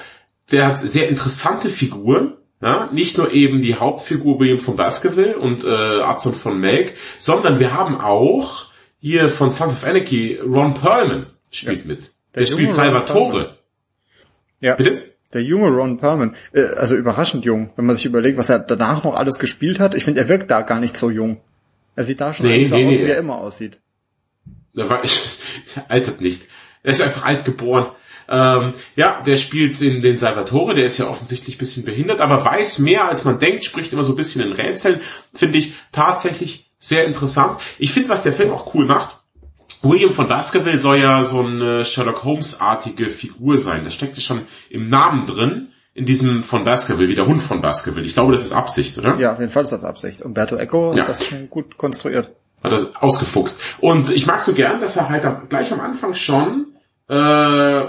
S1: der hat sehr interessante Figuren. Ja, nicht nur eben die Hauptfigur William von Baskerville und äh, Adson von Meg, sondern wir haben auch hier von Sons of Anarchy Ron Perlman spielt ja. mit. Der, der spielt Salvatore.
S2: Ja. Bitte? Der junge Ron Perlman, äh, also überraschend jung, wenn man sich überlegt, was er danach noch alles gespielt hat. Ich finde, er wirkt da gar nicht so jung. Er sieht da schon nee, so nee, aus, nee. wie er immer aussieht.
S1: Der war, ich, altert nicht. Er ist einfach alt geboren. Ähm, ja, der spielt in den Salvatore, der ist ja offensichtlich ein bisschen behindert, aber weiß mehr als man denkt, spricht immer so ein bisschen in Rätseln. Finde ich tatsächlich sehr interessant. Ich finde, was der Film auch cool macht, William von Baskerville soll ja so eine Sherlock Holmes-artige Figur sein. Das steckt ja schon im Namen drin, in diesem von Baskerville, wie der Hund von Baskerville. Ich glaube, das ist Absicht, oder?
S2: Ja, auf jeden Fall ist das Absicht. Umberto Eco ja. hat das schon gut konstruiert.
S1: Hat er ausgefuchst. Und ich mag so gern, dass er halt gleich am Anfang schon äh,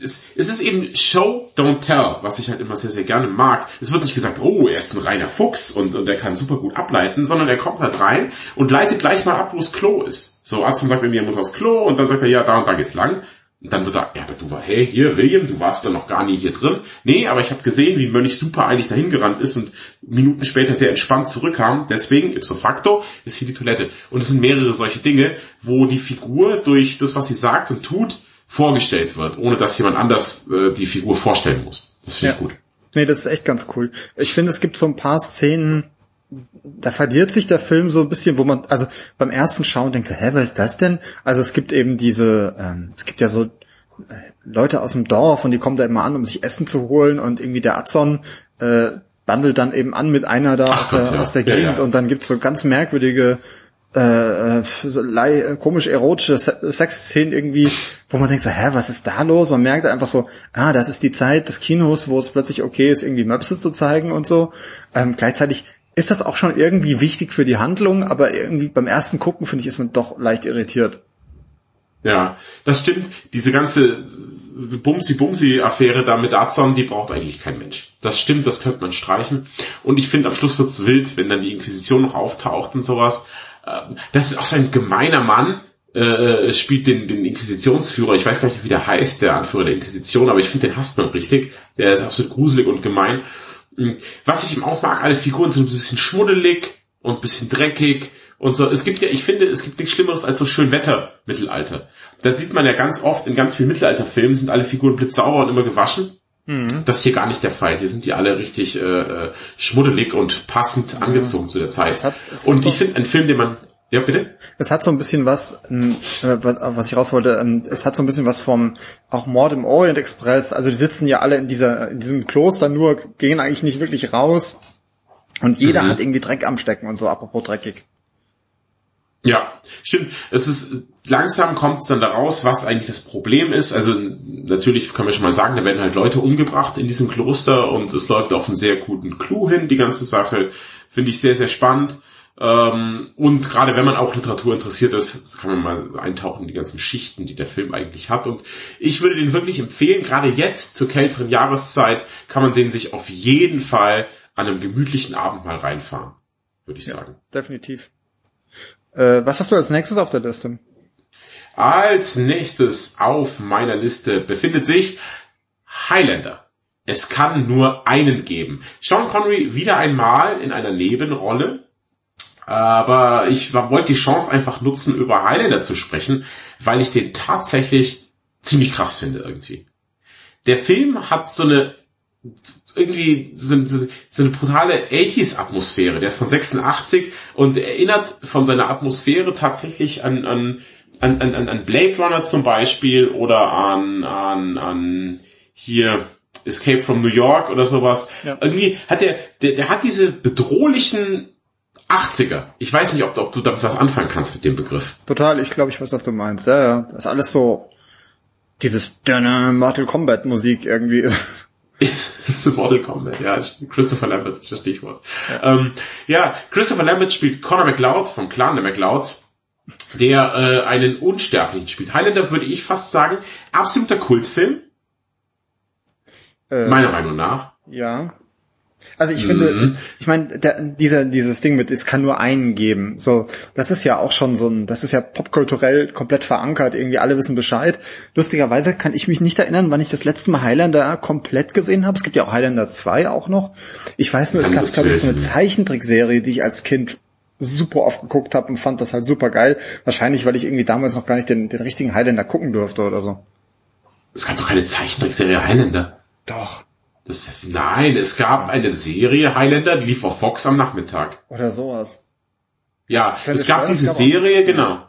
S1: es, es ist eben Show, don't tell, was ich halt immer sehr, sehr gerne mag. Es wird nicht gesagt, oh, er ist ein reiner Fuchs und, und er kann super gut ableiten, sondern er kommt halt rein und leitet gleich mal ab, wo das Klo ist. So, Arzt sagt mir, er muss aufs Klo und dann sagt er, ja, da und da geht's lang. Und dann wird er, ja, aber du war, hey, hier, William, du warst da noch gar nie hier drin. Nee, aber ich habe gesehen, wie Mönch super eigentlich dahin gerannt ist und Minuten später sehr entspannt zurückkam. Deswegen, ipso facto, ist hier die Toilette. Und es sind mehrere solche Dinge, wo die Figur durch das, was sie sagt und tut, vorgestellt wird, ohne dass jemand anders äh, die Figur vorstellen muss. Das finde ich gut.
S2: Nee, das ist echt ganz cool. Ich finde, es gibt so ein paar Szenen, da verliert sich der Film so ein bisschen, wo man, also beim ersten Schauen denkt so, hä, was ist das denn? Also es gibt eben diese, ähm, es gibt ja so äh, Leute aus dem Dorf und die kommen da immer an, um sich Essen zu holen und irgendwie der Azon äh, bandelt dann eben an mit einer da Ach aus, der, ja. aus der Gegend ja, ja. und dann gibt's so ganz merkwürdige äh, so lei komisch erotische Sexszenen irgendwie, wo man denkt so, hä, was ist da los? Man merkt einfach so, ah, das ist die Zeit des Kinos, wo es plötzlich okay ist, irgendwie Möpse zu zeigen und so. Ähm, gleichzeitig ist das auch schon irgendwie wichtig für die Handlung, aber irgendwie beim ersten Gucken, finde ich, ist man doch leicht irritiert.
S1: Ja, das stimmt. Diese ganze Bumsi-Bumsi-Affäre da mit Azon, die braucht eigentlich kein Mensch. Das stimmt, das könnte man streichen. Und ich finde, am Schluss wird's wild, wenn dann die Inquisition noch auftaucht und sowas. Ähm, das ist auch so ein gemeiner Mann, äh, spielt den, den Inquisitionsführer, ich weiß gar nicht, wie der heißt, der Anführer der Inquisition, aber ich finde, den hasst man richtig. Der ist absolut gruselig und gemein. Was ich ihm auch mag, alle Figuren sind ein bisschen schmuddelig und ein bisschen dreckig und so. Es gibt ja, ich finde, es gibt nichts Schlimmeres als so schön Wetter Mittelalter. Da sieht man ja ganz oft in ganz vielen Mittelalterfilmen sind alle Figuren blitzsauber und immer gewaschen. Mhm. Das ist hier gar nicht der Fall. Hier sind die alle richtig äh, äh schmuddelig und passend mhm. angezogen zu der Zeit. Hat, und ich finde, ein Film, den man ja, bitte?
S2: Es hat so ein bisschen was, äh, was ich raus wollte, ähm, es hat so ein bisschen was vom, auch Mord im Orient Express, also die sitzen ja alle in dieser, in diesem Kloster nur, gehen eigentlich nicht wirklich raus und jeder mhm. hat irgendwie Dreck am Stecken und so, apropos dreckig.
S1: Ja, stimmt. Es ist, langsam kommt es dann daraus, was eigentlich das Problem ist. Also, natürlich können wir schon mal sagen, da werden halt Leute umgebracht in diesem Kloster und es läuft auf einen sehr guten Clou hin, die ganze Sache. Finde ich sehr, sehr spannend. Ähm, und gerade wenn man auch Literatur interessiert ist, kann man mal eintauchen in die ganzen Schichten, die der Film eigentlich hat. Und ich würde den wirklich empfehlen, gerade jetzt zur kälteren Jahreszeit kann man den sich auf jeden Fall an einem gemütlichen Abend mal reinfahren, würde ich ja, sagen.
S2: Definitiv. Äh, was hast du als nächstes auf der Liste?
S1: Als nächstes auf meiner Liste befindet sich Highlander. es kann nur einen geben. Sean Connery wieder einmal in einer Nebenrolle, aber ich wollte die Chance einfach nutzen, über Highlander zu sprechen, weil ich den tatsächlich ziemlich krass finde irgendwie. Der Film hat so eine irgendwie so, so, so eine brutale 80s-Atmosphäre. Der ist von 86 und erinnert von seiner Atmosphäre tatsächlich an, an, an, an, an Blade Runner zum Beispiel oder an, an, an hier Escape from New York oder sowas. Ja. Irgendwie hat der, der, der hat diese bedrohlichen 80er. Ich weiß nicht, ob, ob du damit was anfangen kannst mit dem Begriff.
S2: Total, ich glaube, ich weiß, was du meinst. Ja, ja. Das ist alles so dieses Mortal Kombat Musik irgendwie.
S1: so Mortal Kombat, ja. Christopher Lambert ist das Stichwort. Ja. Ähm, ja, Christopher Lambert spielt Conor McLeod vom Clan der McLeods, der äh, einen Unsterblichen spielt. Highlander würde ich fast sagen, absoluter Kultfilm. Äh, meiner Meinung nach.
S2: Ja. Also ich finde, mhm. ich meine, dieser dieses Ding mit, es kann nur einen geben. So, das ist ja auch schon so ein, das ist ja popkulturell komplett verankert. Irgendwie alle wissen Bescheid. Lustigerweise kann ich mich nicht erinnern, wann ich das letzte Mal Highlander komplett gesehen habe. Es gibt ja auch Highlander 2 auch noch. Ich weiß nur, es gab glaube ich so eine Zeichentrickserie, die ich als Kind super oft geguckt habe und fand das halt super geil. Wahrscheinlich, weil ich irgendwie damals noch gar nicht den, den richtigen Highlander gucken durfte oder so.
S1: Es gab doch keine Zeichentrickserie Highlander.
S2: Doch.
S1: Das, nein, es gab eine Serie Highlander, die lief auf Fox am Nachmittag.
S2: Oder sowas.
S1: Ja, es gab diese Serie, genau.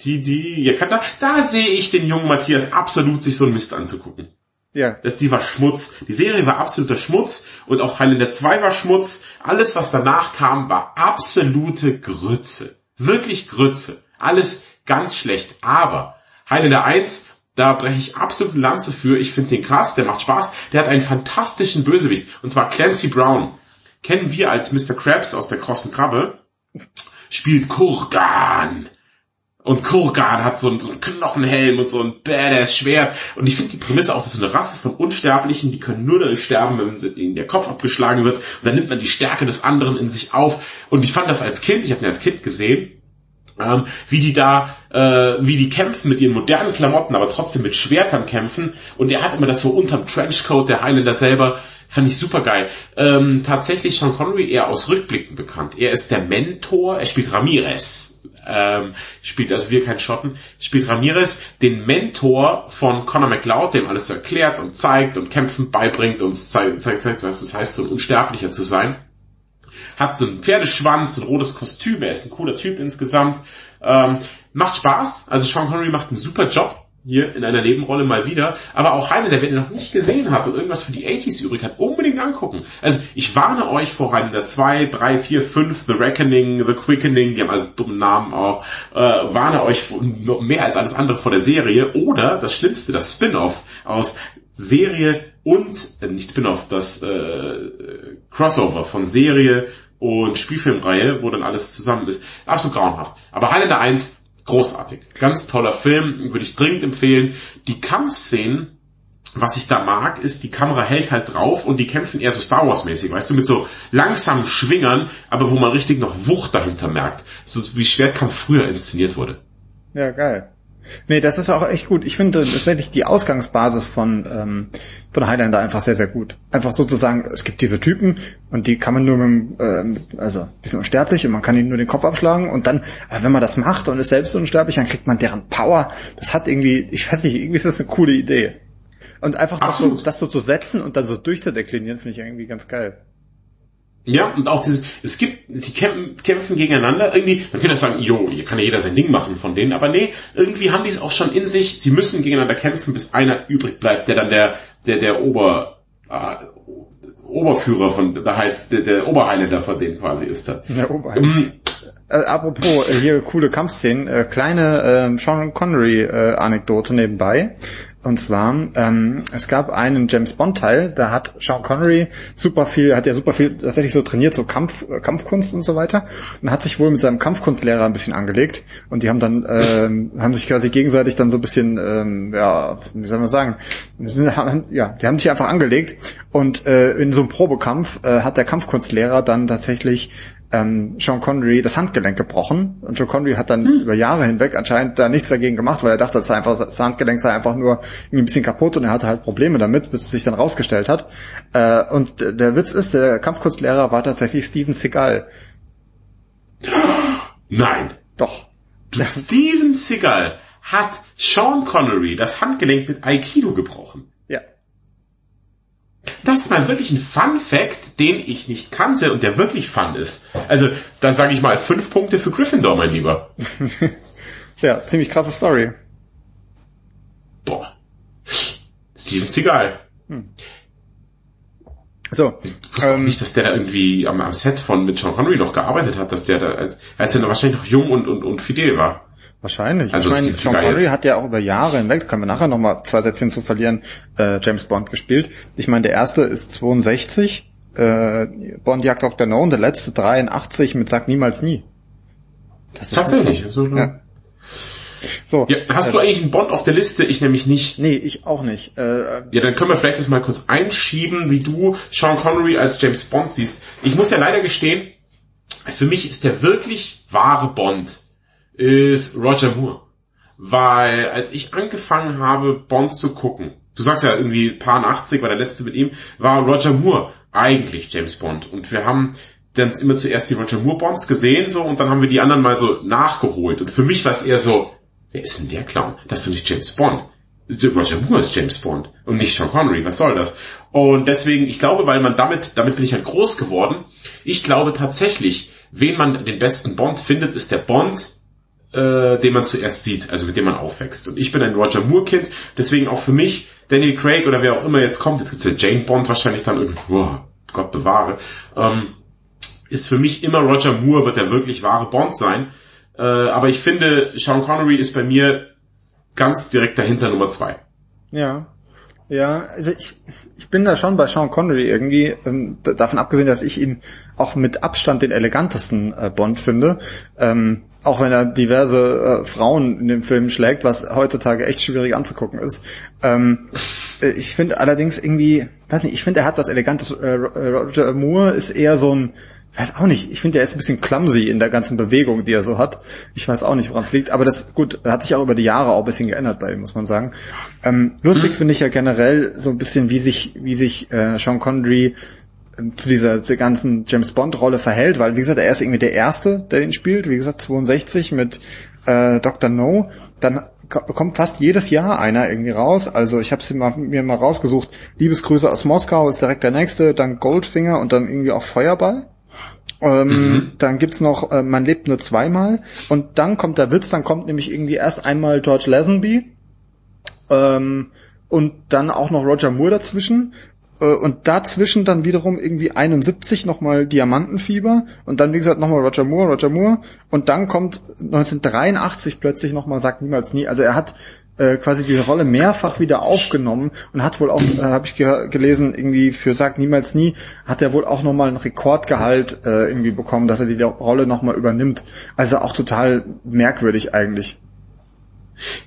S1: Die, die, ja, da, da sehe ich den jungen Matthias absolut sich so ein Mist anzugucken. Ja. Das, die war Schmutz. Die Serie war absoluter Schmutz und auch Highlander 2 war Schmutz. Alles, was danach kam, war absolute Grütze. Wirklich Grütze. Alles ganz schlecht. Aber Highlander 1 da breche ich absolut Lanze für. Ich finde den krass, der macht Spaß. Der hat einen fantastischen Bösewicht. Und zwar Clancy Brown. Kennen wir als Mr. Krabs aus der krossen Krabbe. Spielt Kurgan. Und Kurgan hat so einen, so einen Knochenhelm und so ein badass Schwert. Und ich finde die Prämisse auch, dass so eine Rasse von Unsterblichen, die können nur dadurch sterben, wenn ihnen der Kopf abgeschlagen wird. Und dann nimmt man die Stärke des anderen in sich auf. Und ich fand das als Kind, ich habe den als Kind gesehen, ähm, wie die da, äh, wie die kämpfen mit ihren modernen Klamotten, aber trotzdem mit Schwertern kämpfen. Und er hat immer das so unterm Trenchcoat, der Highlander selber, fand ich super geil. Ähm, tatsächlich Sean Connery eher aus Rückblicken bekannt. Er ist der Mentor, er spielt Ramirez. Ähm, spielt also wir kein Schotten, spielt Ramirez den Mentor von Conor McLeod, dem alles erklärt und zeigt und kämpfen beibringt und zeigt, zeigt, zeigt was es heißt, so ein Unsterblicher zu sein hat so einen Pferdeschwanz, ein rotes Kostüm, er ist ein cooler Typ insgesamt. Ähm, macht Spaß, also Sean Connery macht einen super Job hier in einer Nebenrolle mal wieder, aber auch Highlander, wenn ihr noch nicht gesehen habt und irgendwas für die 80s übrig hat, unbedingt angucken. Also ich warne euch vor Highlander 2, 3, 4, 5, The Reckoning, The Quickening, die haben also dummen Namen auch, äh, warne euch mehr als alles andere vor der Serie oder das Schlimmste, das Spin-off aus Serie und, äh, nicht Spin-off, das äh, Crossover von Serie und Spielfilmreihe, wo dann alles zusammen ist. Absolut grauenhaft. Aber Highlander 1, großartig. Ganz toller Film, würde ich dringend empfehlen. Die Kampfszenen, was ich da mag, ist, die Kamera hält halt drauf und die kämpfen eher so Star Wars mäßig, weißt du, mit so langsamen Schwingern, aber wo man richtig noch Wucht dahinter merkt. So wie Schwertkampf früher inszeniert wurde.
S2: Ja, geil. Nee, das ist auch echt gut. Ich finde tatsächlich die Ausgangsbasis von, ähm, von Highlander einfach sehr, sehr gut. Einfach sozusagen, es gibt diese Typen und die kann man nur mit, äh, also die sind unsterblich und man kann ihnen nur den Kopf abschlagen und dann, äh, wenn man das macht und ist selbst unsterblich, dann kriegt man deren Power. Das hat irgendwie, ich weiß nicht, irgendwie ist das eine coole Idee. Und einfach das so, das so zu setzen und dann so durchzudeklinieren, finde ich irgendwie ganz geil.
S1: Ja, und auch dieses, es gibt, die kämpfen, kämpfen gegeneinander, irgendwie, man könnte ja sagen, jo, hier kann ja jeder sein Ding machen von denen, aber nee, irgendwie haben die es auch schon in sich, sie müssen gegeneinander kämpfen, bis einer übrig bleibt, der dann der, der, der Ober, äh, Oberführer von, der halt, der, der Oberhighlander von denen quasi ist da. Der Oberhighlander.
S2: Äh, apropos, äh, hier coole Kampfszenen, äh, kleine äh, Sean Connery äh, Anekdote nebenbei. Und zwar, ähm, es gab einen James Bond Teil, da hat Sean Connery super viel, hat ja super viel tatsächlich so trainiert, so Kampf, äh, Kampfkunst und so weiter. Und hat sich wohl mit seinem Kampfkunstlehrer ein bisschen angelegt. Und die haben dann, ähm, haben sich quasi gegenseitig dann so ein bisschen, ähm, ja, wie soll man sagen, sind, haben, ja, die haben sich einfach angelegt. Und äh, in so einem Probekampf äh, hat der Kampfkunstlehrer dann tatsächlich ähm, Sean Connery das Handgelenk gebrochen und Sean Connery hat dann hm. über Jahre hinweg anscheinend da nichts dagegen gemacht, weil er dachte, das, sei einfach, das Handgelenk sei einfach nur irgendwie ein bisschen kaputt und er hatte halt Probleme damit, bis es sich dann rausgestellt hat. Äh, und der Witz ist, der Kampfkunstlehrer war tatsächlich Steven Seagal.
S1: Nein.
S2: Doch.
S1: Steven Seagal hat Sean Connery das Handgelenk mit Aikido gebrochen. Das ist mal wirklich ein Fun Fact, den ich nicht kannte und der wirklich fun ist. Also, da sage ich mal fünf Punkte für Gryffindor, mein Lieber.
S2: ja, ziemlich krasse Story.
S1: Boah. Steven Seagal. Hm.
S2: So.
S1: Ich wusste ähm, nicht, dass der da irgendwie am, am, Set von mit Sean Connery noch gearbeitet hat, dass der da, als, als er noch wahrscheinlich noch jung und, und, und fidel war.
S2: Wahrscheinlich. Also ich meine, Sean Connery hat ja auch über Jahre hinweg, können wir nachher nochmal zwei Sätze zu verlieren, äh, James Bond gespielt. Ich meine, der erste ist 62, äh, Bond jagt Dr. No und der letzte 83 mit Sag niemals nie.
S1: Das ist Tatsächlich. So, ja. So, ja, hast äh, du eigentlich einen Bond auf der Liste? Ich nämlich nicht.
S2: Nee, ich auch nicht. Äh,
S1: ja, dann können wir vielleicht das mal kurz einschieben, wie du Sean Connery als James Bond siehst. Ich muss ja leider gestehen, für mich ist der wirklich wahre Bond ist Roger Moore. Weil als ich angefangen habe, Bond zu gucken, du sagst ja irgendwie Paar 80 war der letzte mit ihm, war Roger Moore eigentlich James Bond. Und wir haben dann immer zuerst die Roger Moore Bonds gesehen so und dann haben wir die anderen mal so nachgeholt. Und für mich war es eher so, wer ist denn der Clown? Das ist doch nicht James Bond. Roger Moore ist James Bond und nicht Sean Connery. Was soll das? Und deswegen, ich glaube, weil man damit, damit bin ich halt groß geworden. Ich glaube tatsächlich, wen man den besten Bond findet, ist der Bond, äh, den man zuerst sieht, also mit dem man aufwächst. Und ich bin ein Roger Moore-Kind, deswegen auch für mich Daniel Craig oder wer auch immer jetzt kommt, jetzt gibt's ja Jane Bond wahrscheinlich dann irgendwie, oh, Gott bewahre, ähm, ist für mich immer Roger Moore, wird der wirklich wahre Bond sein. Äh, aber ich finde, Sean Connery ist bei mir ganz direkt dahinter Nummer zwei.
S2: Ja. Ja, also ich, ich bin da schon bei Sean Connery irgendwie, ähm, davon abgesehen, dass ich ihn auch mit Abstand den elegantesten äh, Bond finde. Ähm, auch wenn er diverse äh, Frauen in dem Film schlägt, was heutzutage echt schwierig anzugucken ist. Ähm, äh, ich finde allerdings irgendwie, weiß nicht, ich finde, er hat was Elegantes. Äh, Roger Moore ist eher so ein, weiß auch nicht, ich finde, er ist ein bisschen clumsy in der ganzen Bewegung, die er so hat. Ich weiß auch nicht, woran es liegt, aber das, gut, hat sich auch über die Jahre auch ein bisschen geändert bei ihm, muss man sagen. Ähm, lustig mhm. finde ich ja generell so ein bisschen, wie sich, wie sich äh, Sean Connery zu dieser, zur ganzen James Bond Rolle verhält, weil wie gesagt, er ist irgendwie der Erste, der ihn spielt, wie gesagt 62 mit äh, Dr. No, dann kommt fast jedes Jahr einer irgendwie raus. Also ich habe mir mal rausgesucht. Liebesgrüße aus Moskau ist direkt der nächste, dann Goldfinger und dann irgendwie auch Feuerball. Ähm, mhm. Dann gibt's noch äh, Man lebt nur zweimal und dann kommt der Witz, dann kommt nämlich irgendwie erst einmal George Lazenby ähm, und dann auch noch Roger Moore dazwischen und dazwischen dann wiederum irgendwie 71 nochmal Diamantenfieber und dann wie gesagt nochmal Roger Moore, Roger Moore und dann kommt 1983 plötzlich nochmal Sagt niemals nie. Also er hat äh, quasi die Rolle mehrfach wieder aufgenommen und hat wohl auch, äh, habe ich ge gelesen, irgendwie für Sagt niemals nie, hat er wohl auch nochmal ein Rekordgehalt äh, irgendwie bekommen, dass er die Rolle nochmal übernimmt. Also auch total merkwürdig eigentlich.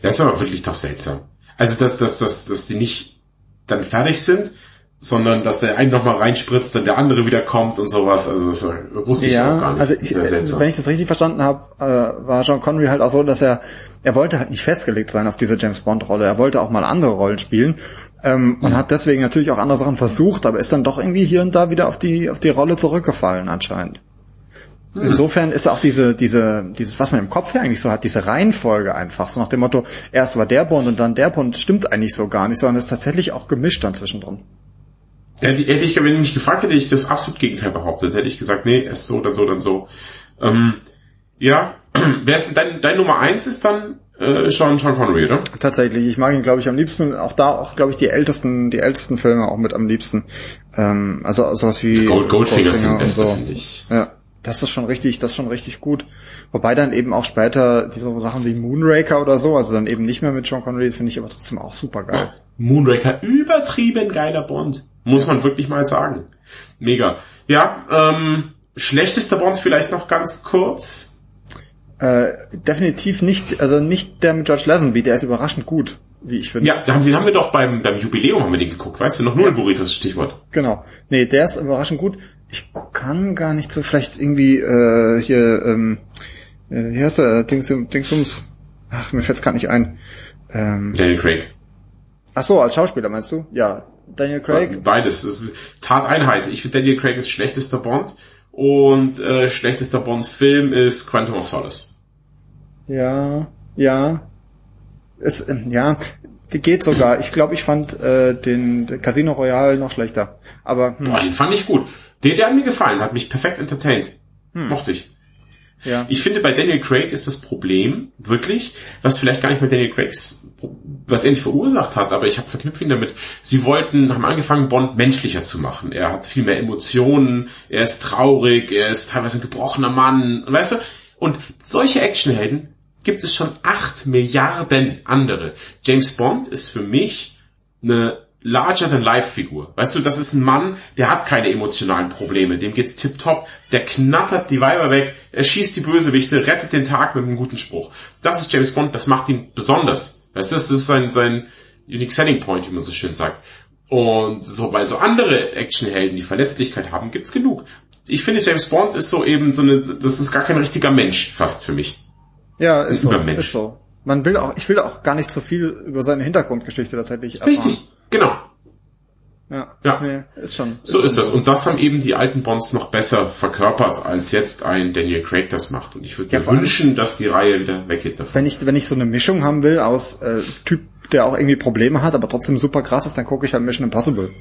S1: Das ist aber wirklich doch seltsam. Also dass, dass, dass, dass die nicht dann fertig sind sondern dass der einen nochmal reinspritzt, dann der andere wieder kommt und sowas. Also das wusste ich ja, auch gar nicht.
S2: Also ich, wenn ich das richtig verstanden habe, äh, war John Connery halt auch so, dass er er wollte halt nicht festgelegt sein auf diese James Bond Rolle. Er wollte auch mal andere Rollen spielen ähm, und mhm. hat deswegen natürlich auch andere Sachen versucht, aber ist dann doch irgendwie hier und da wieder auf die auf die Rolle zurückgefallen anscheinend. Mhm. Insofern ist auch diese, diese, dieses, was man im Kopf ja eigentlich so hat, diese Reihenfolge einfach, so nach dem Motto, erst war der Bond und dann der Bond, stimmt eigentlich so gar nicht, sondern ist tatsächlich auch gemischt dann zwischendrin.
S1: Hätte, hätte ich, wenn ich mich gefragt hätte, ich das absolut Gegenteil behauptet. Hätte ich gesagt, nee, er ist so, dann so, dann so. Ähm, ja, wer ist dein, dein Nummer eins ist dann äh, Sean, Sean Connery, oder?
S2: Tatsächlich, ich mag ihn, glaube ich, am liebsten. Auch da, auch glaube ich, die ältesten, die ältesten Filme auch mit am liebsten. Ähm, also sowas wie
S1: Gold, Goldfinger, Goldfinger sind beste, so. finde
S2: ich. Ja, das ist schon richtig, das ist schon richtig gut. Wobei dann eben auch später diese Sachen wie Moonraker oder so, also dann eben nicht mehr mit Sean Connery, finde ich aber trotzdem auch super geil.
S1: Moonraker, übertrieben geiler Bond. Muss man wirklich mal sagen. Mega. Ja, ähm, schlechtester Bond vielleicht noch ganz kurz.
S2: Äh, definitiv nicht, also nicht der mit George Lazenby, der ist überraschend gut, wie ich finde.
S1: Ja, den haben wir doch beim, beim Jubiläum haben wir den geguckt, weißt du, noch null ja. Burritos Stichwort.
S2: Genau. Nee, der ist überraschend gut. Ich kann gar nicht so, vielleicht irgendwie äh, hier, ähm, äh, wie heißt der, Dings, Dingsbums, ach, mir fällt's gerade nicht ein.
S1: Ähm, Daniel Craig.
S2: Ach so, als Schauspieler meinst du? Ja, Daniel Craig.
S1: Beides, das ist Tateinheit. Ich finde Daniel Craig ist schlechtester Bond und äh, schlechtester Bond-Film ist Quantum of Solace.
S2: Ja, ja. Es, äh, ja, geht sogar. Ich glaube, ich fand äh, den Casino Royale noch schlechter. Aber
S1: hm. Boah, den fand ich gut. Der, der hat mir gefallen, hat mich perfekt entertained. Hm. Mochte ich. Ja. Ich finde, bei Daniel Craig ist das Problem wirklich, was vielleicht gar nicht bei Daniel Craigs, was er nicht verursacht hat, aber ich habe verknüpft ihn damit. Sie wollten, haben angefangen, Bond menschlicher zu machen. Er hat viel mehr Emotionen, er ist traurig, er ist teilweise ein gebrochener Mann, weißt du? Und solche Actionhelden gibt es schon acht Milliarden andere. James Bond ist für mich eine larger-than-life-Figur. Weißt du, das ist ein Mann, der hat keine emotionalen Probleme, dem geht's tipptopp, der knattert die Weiber weg, er schießt die Bösewichte, rettet den Tag mit einem guten Spruch. Das ist James Bond, das macht ihn besonders. Weißt du, das ist sein, sein unique selling point, wie man so schön sagt. Und so, weil so andere Actionhelden, die Verletzlichkeit haben, gibt's genug. Ich finde, James Bond ist so eben so eine, das ist gar kein richtiger Mensch fast für mich.
S2: Ja, ist so, ist so. Man will auch, ich will auch gar nicht so viel über seine Hintergrundgeschichte tatsächlich
S1: erfahren. Richtig, genau.
S2: Ja, ja. Nee, ist schon.
S1: Ist so schon ist das. Und das haben eben die alten Bonds noch besser verkörpert, als jetzt ein Daniel Craig das macht. Und ich würde ja, mir wünschen, dass die Reihe wieder weggeht
S2: davon. Wenn ich, wenn ich so eine Mischung haben will aus äh, Typ, der auch irgendwie Probleme hat, aber trotzdem super krass ist, dann gucke ich halt Mission Impossible.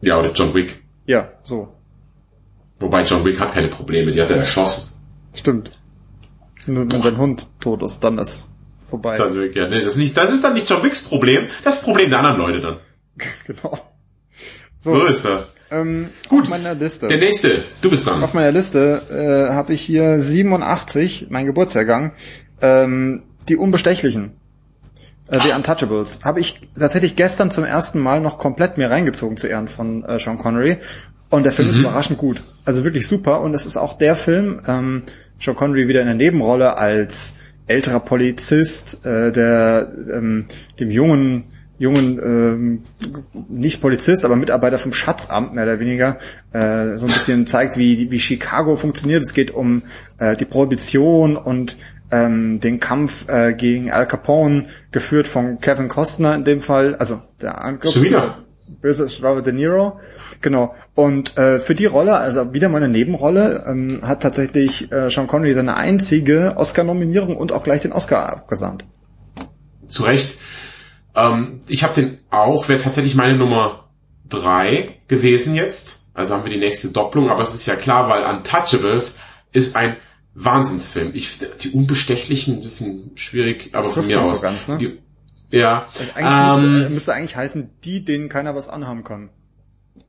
S1: Ja, oder John Wick.
S2: Ja, so.
S1: Wobei John Wick hat keine Probleme, die hat er erschossen.
S2: Stimmt. Nur wenn sein Hund tot ist, dann ist vorbei.
S1: Dann, ja, nee, das, ist nicht, das ist dann nicht John Wicks Problem, das ist Problem der anderen Leute dann.
S2: genau.
S1: So, so ist das.
S2: Ähm, Gut, auf meiner Liste.
S1: Der nächste, du bist dann.
S2: Auf meiner Liste äh, habe ich hier 87, mein Geburtsjahrgang, ähm, die Unbestechlichen. Äh, The Untouchables. Habe ich tatsächlich gestern zum ersten Mal noch komplett mir reingezogen zu Ehren von äh, Sean Connery. Und der Film mhm. ist überraschend gut. Also wirklich super. Und es ist auch der Film, ähm, Sean Connery wieder in der Nebenrolle als älterer Polizist, äh, der ähm, dem jungen jungen ähm, nicht Polizist, aber Mitarbeiter vom Schatzamt mehr oder weniger äh, so ein bisschen zeigt, wie wie Chicago funktioniert. Es geht um äh, die Prohibition und ähm, den Kampf äh, gegen Al Capone, geführt von Kevin Costner in dem Fall, also der Angriff. Böse ist Robert De Niro. Genau. Und äh, für die Rolle, also wieder mal eine Nebenrolle, ähm, hat tatsächlich äh, Sean Connery seine einzige Oscar-Nominierung und auch gleich den Oscar abgesandt.
S1: Zu Recht. Ähm, ich habe den auch, wäre tatsächlich meine Nummer drei gewesen jetzt. Also haben wir die nächste Doppelung, aber es ist ja klar, weil Untouchables ist ein Wahnsinnsfilm. Ich, die Unbestechlichen, das sind schwierig, aber von mir aus.
S2: So ganz, ne?
S1: die, ja.
S2: Das eigentlich ähm, müsste, müsste, eigentlich heißen, die, denen keiner was anhaben kann.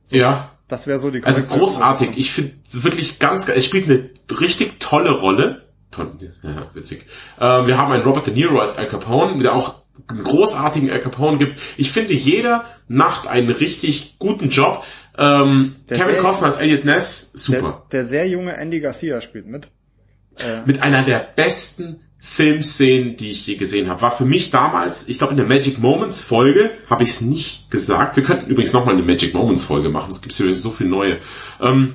S1: So, ja.
S2: Das wäre so die
S1: Also großartig. Ich finde wirklich ganz geil. Es spielt eine richtig tolle Rolle. Toll, ja, witzig. Ähm, wir haben einen Robert De Niro als Al Capone, der auch großartigen Al Capone gibt. Ich finde, jeder macht einen richtig guten Job. Ähm, Kevin Costner als Elliot Ness, super.
S2: Der, der, sehr junge Andy Garcia spielt mit.
S1: Äh, mit einer der besten Filmszenen, die ich je gesehen habe. War für mich damals, ich glaube in der Magic Moments Folge habe ich es nicht gesagt. Wir könnten übrigens nochmal eine Magic Moments Folge machen. Es gibt hier so viel neue. Ähm,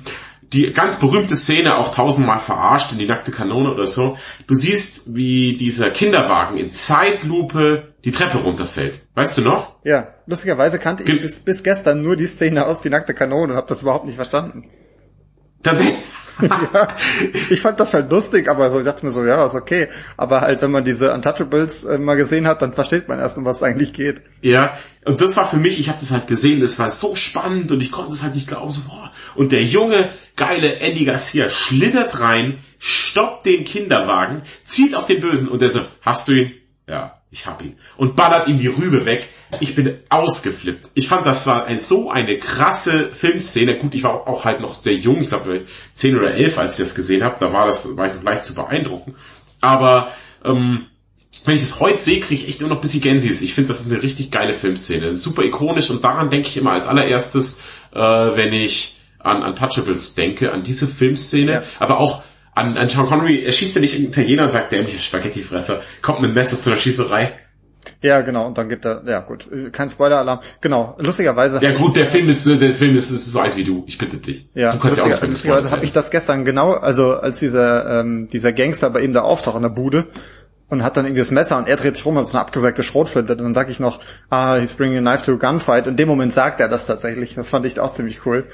S1: die ganz berühmte Szene, auch tausendmal verarscht in die nackte Kanone oder so. Du siehst, wie dieser Kinderwagen in Zeitlupe die Treppe runterfällt. Weißt du noch?
S2: Ja, lustigerweise kannte ich bis, bis gestern nur die Szene aus die nackte Kanone und habe das überhaupt nicht verstanden.
S1: Tatsächlich?
S2: ja, ich fand das halt lustig, aber so, ich dachte mir so, ja, ist okay. Aber halt, wenn man diese Untouchables äh, mal gesehen hat, dann versteht man erst, um was es eigentlich geht.
S1: Ja, und das war für mich, ich habe das halt gesehen, es war so spannend und ich konnte es halt nicht glauben, so, boah. Und der junge, geile Andy Garcia schlittert rein, stoppt den Kinderwagen, zielt auf den Bösen und der so, hast du ihn? Ja, ich hab ihn. Und ballert ihm die Rübe weg. Ich bin ausgeflippt. Ich fand, das war ein, so eine krasse Filmszene. Gut, ich war auch halt noch sehr jung. Ich glaube, vielleicht zehn oder elf, als ich das gesehen habe. Da war das, war ich noch leicht zu beeindrucken. Aber ähm, wenn ich es heute sehe, kriege ich echt immer noch ein bisschen Gänsis. Ich finde, das ist eine richtig geile Filmszene. Super ikonisch und daran denke ich immer als allererstes, äh, wenn ich an Untouchables denke, an diese Filmszene. Ja. Aber auch an, an Sean Connery, er schießt ja nicht in Italiener und sagt, dämlicher Spaghettifresser, kommt mit dem Messer zu einer Schießerei.
S2: Ja, genau, und dann gibt er, ja gut, kein Spoiler-Alarm. Genau, lustigerweise.
S1: Ja gut, der Film ist, der Film ist, ist so alt wie du. Ich bitte dich.
S2: Ja,
S1: du kannst
S2: lustiger,
S1: ja auch nicht
S2: lustigerweise habe ich das gestern genau, also als dieser ähm, dieser Gangster bei ihm da auftaucht in der Bude und hat dann irgendwie das Messer und er dreht sich rum und so eine abgesackte Schrotflinte und dann sag ich noch, ah, he's bringing a knife to a gunfight und in dem Moment sagt er das tatsächlich. Das fand ich auch ziemlich cool.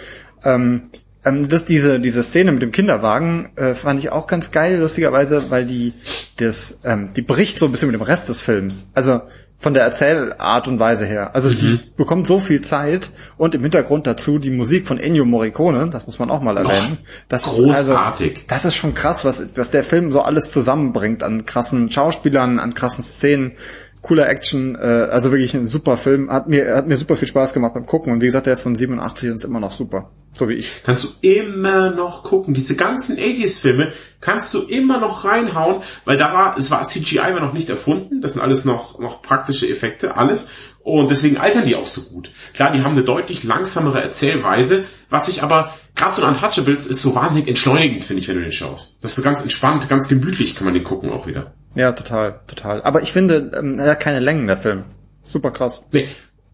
S2: Ähm, ähm, das, diese, diese Szene mit dem Kinderwagen äh, fand ich auch ganz geil, lustigerweise, weil die, das, ähm, die bricht so ein bisschen mit dem Rest des Films. Also von der Erzählart und Weise her. Also die
S1: Mhm.
S2: bekommt so viel Zeit und im Hintergrund dazu die Musik von Ennio Morricone, das muss man auch mal erwähnen. Das ist
S1: großartig.
S2: also, das ist schon krass, was, dass der Film so alles zusammenbringt an krassen Schauspielern, an krassen Szenen, cooler Action, äh, also wirklich ein super Film. Hat mir, hat mir super viel Spaß gemacht beim Gucken und wie gesagt, der ist von 87 und ist immer noch super. So wie ich.
S1: kannst du immer noch gucken. Diese ganzen 80s-Filme kannst du immer noch reinhauen, weil da war, es war CGI war noch nicht erfunden. Das sind alles noch, noch praktische Effekte, alles. Und deswegen altern die auch so gut. Klar, die haben eine deutlich langsamere Erzählweise, was ich aber, gerade so ein Untouchables ist so wahnsinnig entschleunigend, finde ich, wenn du den schaust. Das ist so ganz entspannt, ganz gemütlich kann man den gucken auch wieder.
S2: Ja, total, total. Aber ich finde, ähm, er hat keine Längen, der Film. Super krass.
S1: Nee,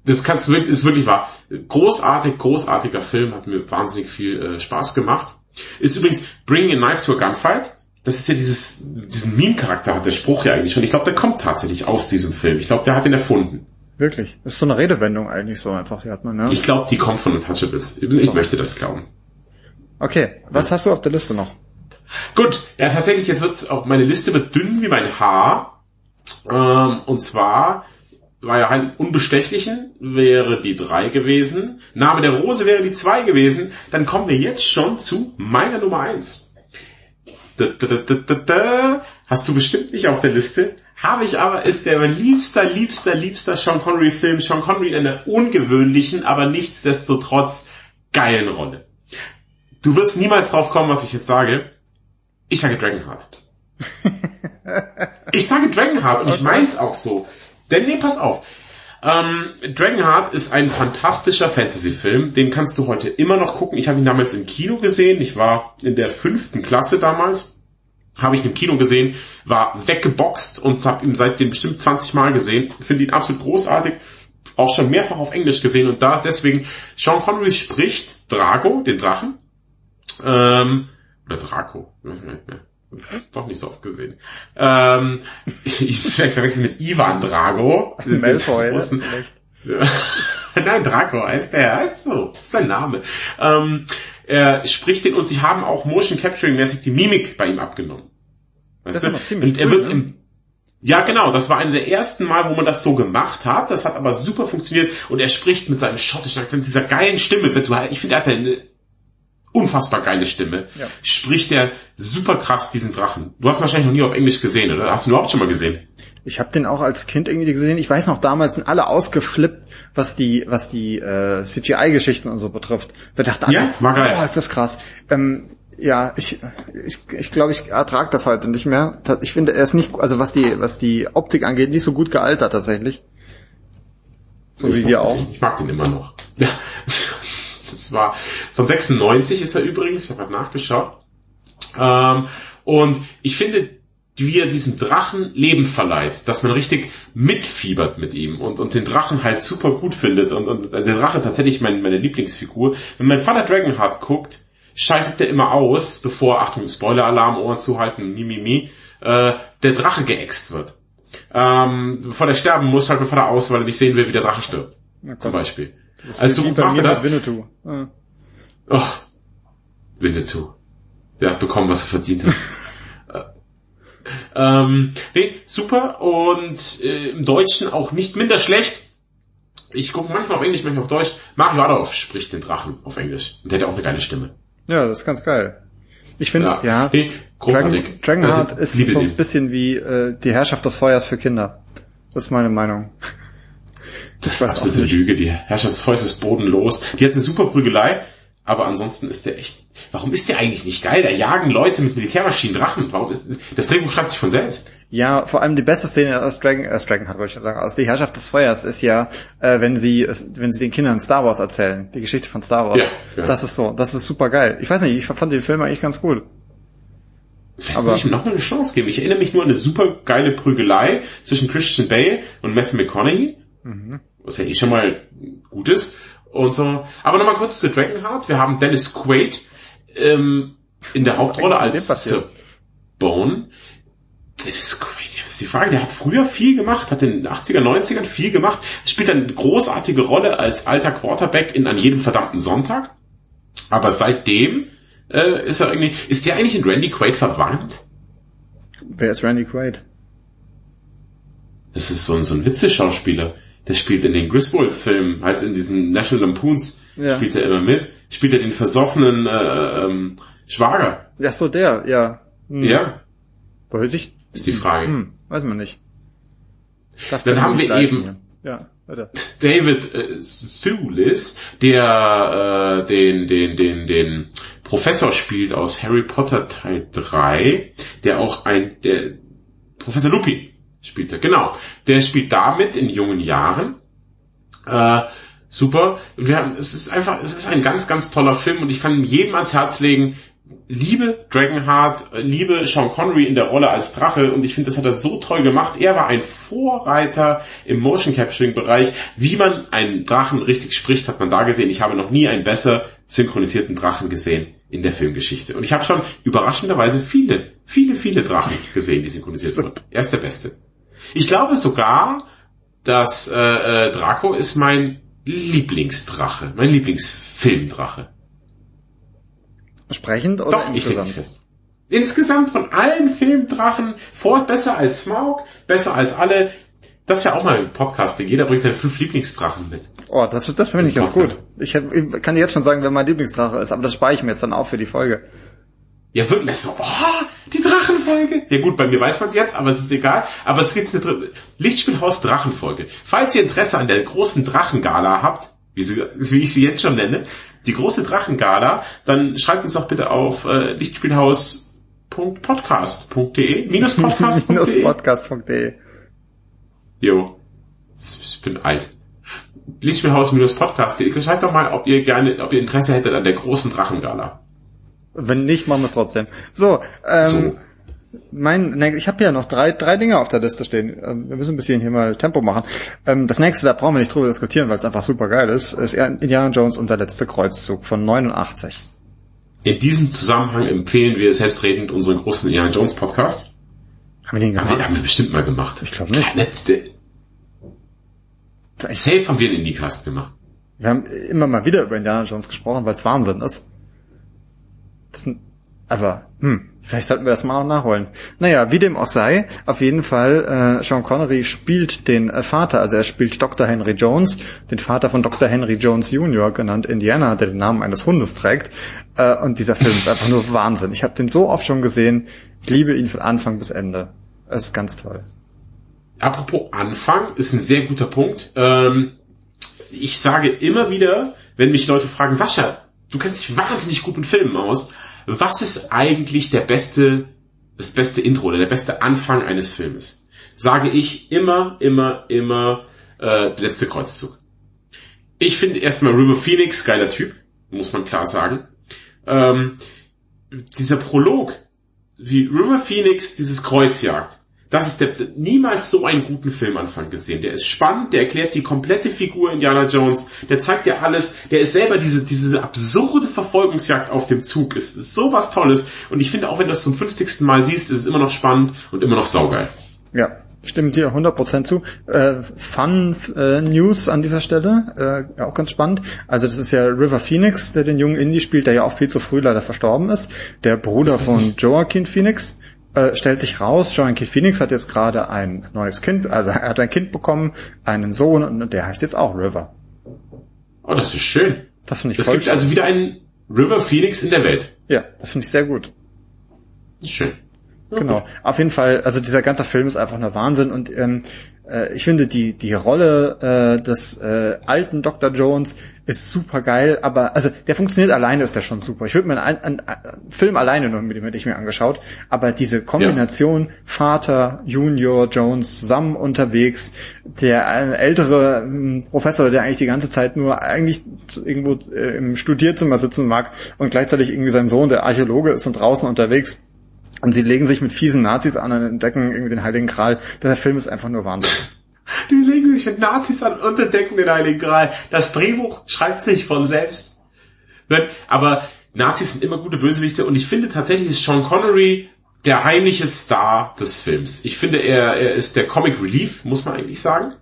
S1: das kannst du wirklich, ist wirklich wahr. Großartig, großartiger Film, hat mir wahnsinnig viel äh, Spaß gemacht. Ist übrigens Bring a Knife to a Gunfight. Das ist ja dieses, diesen Meme-Charakter hat der Spruch ja eigentlich schon. Ich glaube, der kommt tatsächlich aus diesem Film. Ich glaube, der hat ihn erfunden.
S2: Wirklich. Das ist so eine Redewendung eigentlich so einfach, die hat man, ne?
S1: Ich glaube, die kommt von Untouchables. Ich möchte das glauben.
S2: Okay, was hast du auf der Liste noch?
S1: Gut, ja tatsächlich, jetzt wird auch meine Liste wird dünn wie mein Haar. Ähm, und zwar war ja ein Unbestechlichen wäre die drei gewesen. Name der Rose wäre die zwei gewesen. Dann kommen wir jetzt schon zu meiner Nummer eins. Da, da, da, da, da, da. Hast du bestimmt nicht auf der Liste. Habe ich aber, ist der mein liebster, liebster, liebster Sean Connery Film. Sean Connery in einer ungewöhnlichen, aber nichtsdestotrotz geilen Rolle. Du wirst niemals drauf kommen, was ich jetzt sage. Ich sage Dragonheart. ich sage Dragonheart und ich mein's auch so. Denn nee, pass auf. Ähm, Dragonheart ist ein fantastischer Fantasy-Film. Den kannst du heute immer noch gucken. Ich habe ihn damals im Kino gesehen. Ich war in der fünften Klasse damals. Habe ich ihn im Kino gesehen, war weggeboxt und habe ihn seitdem bestimmt 20 Mal gesehen. Finde ihn absolut großartig. Auch schon mehrfach auf Englisch gesehen und da deswegen Sean Connery spricht Drago, den Drachen. Ähm, oder Draco, ich weiß nicht mehr. Doch nicht so oft gesehen. Ähm, ich, vielleicht verwechseln mit Ivan Drago.
S2: Malfoy, ne?
S1: großen-
S2: vielleicht.
S1: Nein, Draco heißt er, heißt so, ist sein Name. Ähm, er spricht den und sie haben auch Motion Capturing mäßig die Mimik bei ihm abgenommen. Weißt
S2: Das
S1: du?
S2: ist noch ziemlich
S1: und er
S2: cool,
S1: wird
S2: ne?
S1: im ja, genau, das war eine der ersten Mal, wo man das so gemacht hat. Das hat aber super funktioniert und er spricht mit seinem schottischen Akzent, dieser geilen Stimme. Du, ich finde, er hat eine unfassbar geile Stimme.
S2: Ja.
S1: Spricht er super krass diesen Drachen. Du hast ihn wahrscheinlich noch nie auf Englisch gesehen, oder? Hast du ihn überhaupt schon mal gesehen?
S2: Ich habe den auch als Kind irgendwie gesehen. Ich weiß noch, damals sind alle ausgeflippt, was die, was die äh, CGI-Geschichten und so betrifft. Wir dachten alle,
S1: Ja, war geil.
S2: oh, ist das krass. Ähm, ja, ich, ich, ich glaube, ich ertrage das heute nicht mehr. Ich finde, er ist nicht, also was die, was die Optik angeht, nicht so gut gealtert tatsächlich. So
S1: Ich
S2: wie wir auch.
S1: Ich mag den immer noch. Ja, das war von 96 ist er übrigens, ich habe gerade nachgeschaut. Ähm, und ich finde, wie er diesem Drachen Leben verleiht, dass man richtig mitfiebert mit ihm und, und den Drachen halt super gut findet und, und der Drache tatsächlich mein, meine Lieblingsfigur. Wenn mein Vater Dragonheart guckt, schaltet er immer aus, bevor, Achtung, Spoiler-Alarm, Ohren zuhalten, mi, mi, mi, äh, der Drache geäxt wird. Ähm, bevor der sterben muss, schaltet mein Vater aus, weil er nicht sehen will, wie der Drache stirbt. Zum Beispiel. Also so
S2: Wie bei mir
S1: das.
S2: Winnetou. Ja.
S1: Oh, Winnetou. Der hat bekommen, was er verdient hat. Äh, ähm, nee, super und äh, im Deutschen auch nicht minder schlecht. Ich gucke manchmal auf Englisch, manchmal auf Deutsch. Mario Adolf spricht den Drachen auf Englisch. Und der hat auch eine geile Stimme.
S2: ja, das ist ganz geil. Ich finde, ja,
S1: Nee,
S2: Dragon,
S1: großartig.
S2: Dragonheart
S1: Also,
S2: ist so ein bisschen wie äh, die Herrschaft des Feuers für Kinder. Das ist meine Meinung.
S1: Das ist absolute. Lüge. Die Herrschaftsfeuer ist bodenlos. Die hat eine super Prügelei. Aber ansonsten ist der echt, warum ist der eigentlich nicht geil? Da jagen Leute mit Militärmaschinen Drachen. Warum ist, das Drehbuch schreibt sich von selbst.
S2: Ja, vor allem die beste Szene aus Dragon, äh, aus Dragonheart wollte ich schon sagen, aus die Herrschaft des Feuers ist ja, äh, wenn sie, wenn sie den Kindern Star Wars erzählen, die Geschichte von Star Wars.
S1: Ja, ja.
S2: Das ist so, das ist super geil. Ich weiß nicht, ich fand den Film eigentlich ganz gut.
S1: Vielleicht aber ich ihm nochmal eine Chance geben. Ich erinnere mich nur an eine super geile Prügelei zwischen Christian Bale und Matthew McConaughey. Mhm. Was ja eh schon mal gut ist. Und so. Aber nochmal kurz zu Dragonheart. Wir haben Dennis Quaid ähm, in der Hauptrolle als Sir Bone. Dennis Quaid, jetzt ist die Frage, der hat früher viel gemacht, hat in den 80er, 90ern viel gemacht, spielt eine großartige Rolle als alter Quarterback in An jedem verdammten Sonntag. Aber seitdem äh, ist er irgendwie, ist der eigentlich in Randy Quaid verwandt?
S2: Wer ist Randy Quaid?
S1: Das ist so ein, so ein Witzeschauspieler. Der spielt in den Griswold-Filmen, halt in diesen National Lampoons, ja. spielt er immer mit. Spielt er den versoffenen äh, ähm, Schwager.
S2: Ja, so der, ja.
S1: Hm. Ja.
S2: Wollte ich?
S1: Ist die Frage. Hm,
S2: weiß man nicht.
S1: Das Dann haben wir eben hier.
S2: ja, weiter.
S1: David äh, Thewlis, der äh, den, den, den, den Professor spielt aus Harry Potter Teil 3, der auch ein, der Professor Lupin spielt er, genau. Der spielt damit in jungen Jahren. Äh, super. Wir haben, es ist einfach, es ist ein ganz, ganz toller Film und ich kann jedem ans Herz legen, liebe Dragonheart, liebe Sean Connery in der Rolle als Drache und ich finde, das hat er so toll gemacht. Er war ein Vorreiter im Motion Capturing Bereich. Wie man einen Drachen richtig spricht, hat man da gesehen. Ich habe noch nie einen besser synchronisierten Drachen gesehen in der Filmgeschichte. Und ich habe schon überraschenderweise viele, viele, viele Drachen gesehen, die synchronisiert wurden. Er ist der Beste. Ich glaube sogar, dass äh, äh, Draco ist mein Lieblingsdrache, mein Lieblingsfilmdrache.
S2: Sprechend oder Doch, insgesamt?
S1: insgesamt von allen Filmdrachen Ford besser als Smaug, besser als alle. Das wäre auch mal ein Podcast, jeder bringt seine fünf Lieblingsdrachen mit.
S2: Oh, das, das finde ich ganz gut. Ich, ich kann jetzt schon sagen, wer mein Lieblingsdrache ist, aber das spare ich mir jetzt dann auch für die Folge.
S1: Ja, wirklich so, oh, die Drachenfolge. Ja gut, bei mir weiß man es jetzt, aber es ist egal. Aber es gibt eine Lichtspielhaus Drachenfolge. Falls ihr Interesse an der großen Drachengala habt, wie, sie, wie ich sie jetzt schon nenne, die große Drachengala, dann schreibt uns doch bitte auf äh, lichtspielhaus.podcast.de minus podcast.de minus
S2: podcast.de
S1: Jo, ich bin alt. Lichtspielhaus-podcast.de Schreibt doch mal, ob ihr gerne, ob ihr Interesse hättet an der großen Drachengala.
S2: Wenn nicht, machen wir es trotzdem. So, ähm, so. mein, ich habe ja noch drei, drei Dinge auf der Liste stehen. Ähm, wir müssen ein bisschen hier mal Tempo machen. Ähm, das nächste, da brauchen wir nicht drüber diskutieren, weil es einfach super geil ist, ist Indiana Jones und der letzte Kreuzzug von 89.
S1: In diesem Zusammenhang empfehlen wir selbstredend unseren großen Indiana Jones Podcast.
S2: Haben wir den gemacht?
S1: Haben wir, haben wir bestimmt mal gemacht.
S2: Ich glaube nicht.
S1: Safe haben wir einen Indie-Cast gemacht.
S2: Wir haben immer mal wieder über Indiana Jones gesprochen, weil es Wahnsinn ist. Das, aber, hm, vielleicht sollten wir das mal noch nachholen. Naja, wie dem auch sei, auf jeden Fall, äh, Sean Connery spielt den äh, Vater, also er spielt Dr. Henry Jones, den Vater von Dr. Henry Jones Jr., genannt Indiana, der den Namen eines Hundes trägt. Äh, und dieser Film ist einfach nur Wahnsinn. Ich habe den so oft schon gesehen, ich liebe ihn von Anfang bis Ende. Es ist ganz toll.
S1: Apropos Anfang, ist ein sehr guter Punkt. Ähm, ich sage immer wieder, wenn mich Leute fragen, Sascha, du kennst dich wahnsinnig gut mit Filmen aus. Was ist eigentlich der beste, das beste Intro oder der beste Anfang eines Filmes? Sage ich immer, immer, immer äh, der letzte Kreuzzug. Ich finde erstmal River Phoenix geiler Typ, muss man klar sagen. Ähm, dieser Prolog, wie River Phoenix dieses Kreuz jagt, das ist der, niemals so einen guten Filmanfang gesehen. Der ist spannend, der erklärt die komplette Figur Indiana Jones, der zeigt ja alles, der ist selber diese, diese absurde Verfolgungsjagd auf dem Zug, ist, ist sowas Tolles. Und ich finde auch, wenn du das zum 50. Mal siehst, ist es immer noch spannend und immer noch saugeil.
S2: Ja, stimmt dir 100% zu. Äh, Fun äh, News an dieser Stelle, äh, auch ganz spannend. Also das ist ja River Phoenix, der den jungen Indie spielt, der ja auch viel zu früh leider verstorben ist. Der Bruder von Joaquin Phoenix äh, stellt sich raus, Joaquin Phoenix hat jetzt gerade ein neues Kind, also er hat ein Kind bekommen, einen Sohn und der heißt jetzt auch River.
S1: Oh, das ist schön.
S2: Das finde ich
S1: Es gibt also wieder einen River Phoenix in der Welt.
S2: Ja, das finde ich sehr gut.
S1: Schön.
S2: Genau. Auf jeden Fall, also dieser ganze Film ist einfach nur Wahnsinn und ähm, äh, ich finde die die Rolle äh, des äh, alten Dr. Jones ist super geil, aber also der funktioniert alleine ist der schon super. Ich würde mir einen, einen, einen, Film alleine nur mit dem hätte ich mir angeschaut, aber diese Kombination ja. Vater, Junior, Jones zusammen unterwegs, der äh, ältere äh, Professor, der eigentlich die ganze Zeit nur eigentlich irgendwo äh, im Studierzimmer sitzen mag und gleichzeitig irgendwie sein Sohn, der Archäologe ist und draußen unterwegs Und sie legen sich mit fiesen Nazis an und entdecken irgendwie den Heiligen Gral. Der Film ist einfach nur Wahnsinn.
S1: Die legen sich mit Nazis an und entdecken den Heiligen Gral. Das Drehbuch schreibt sich von selbst. Aber Nazis sind immer gute Bösewichte und ich finde tatsächlich ist Sean Connery der heimliche Star des Films. Ich finde, er, er ist der Comic Relief, muss man eigentlich sagen.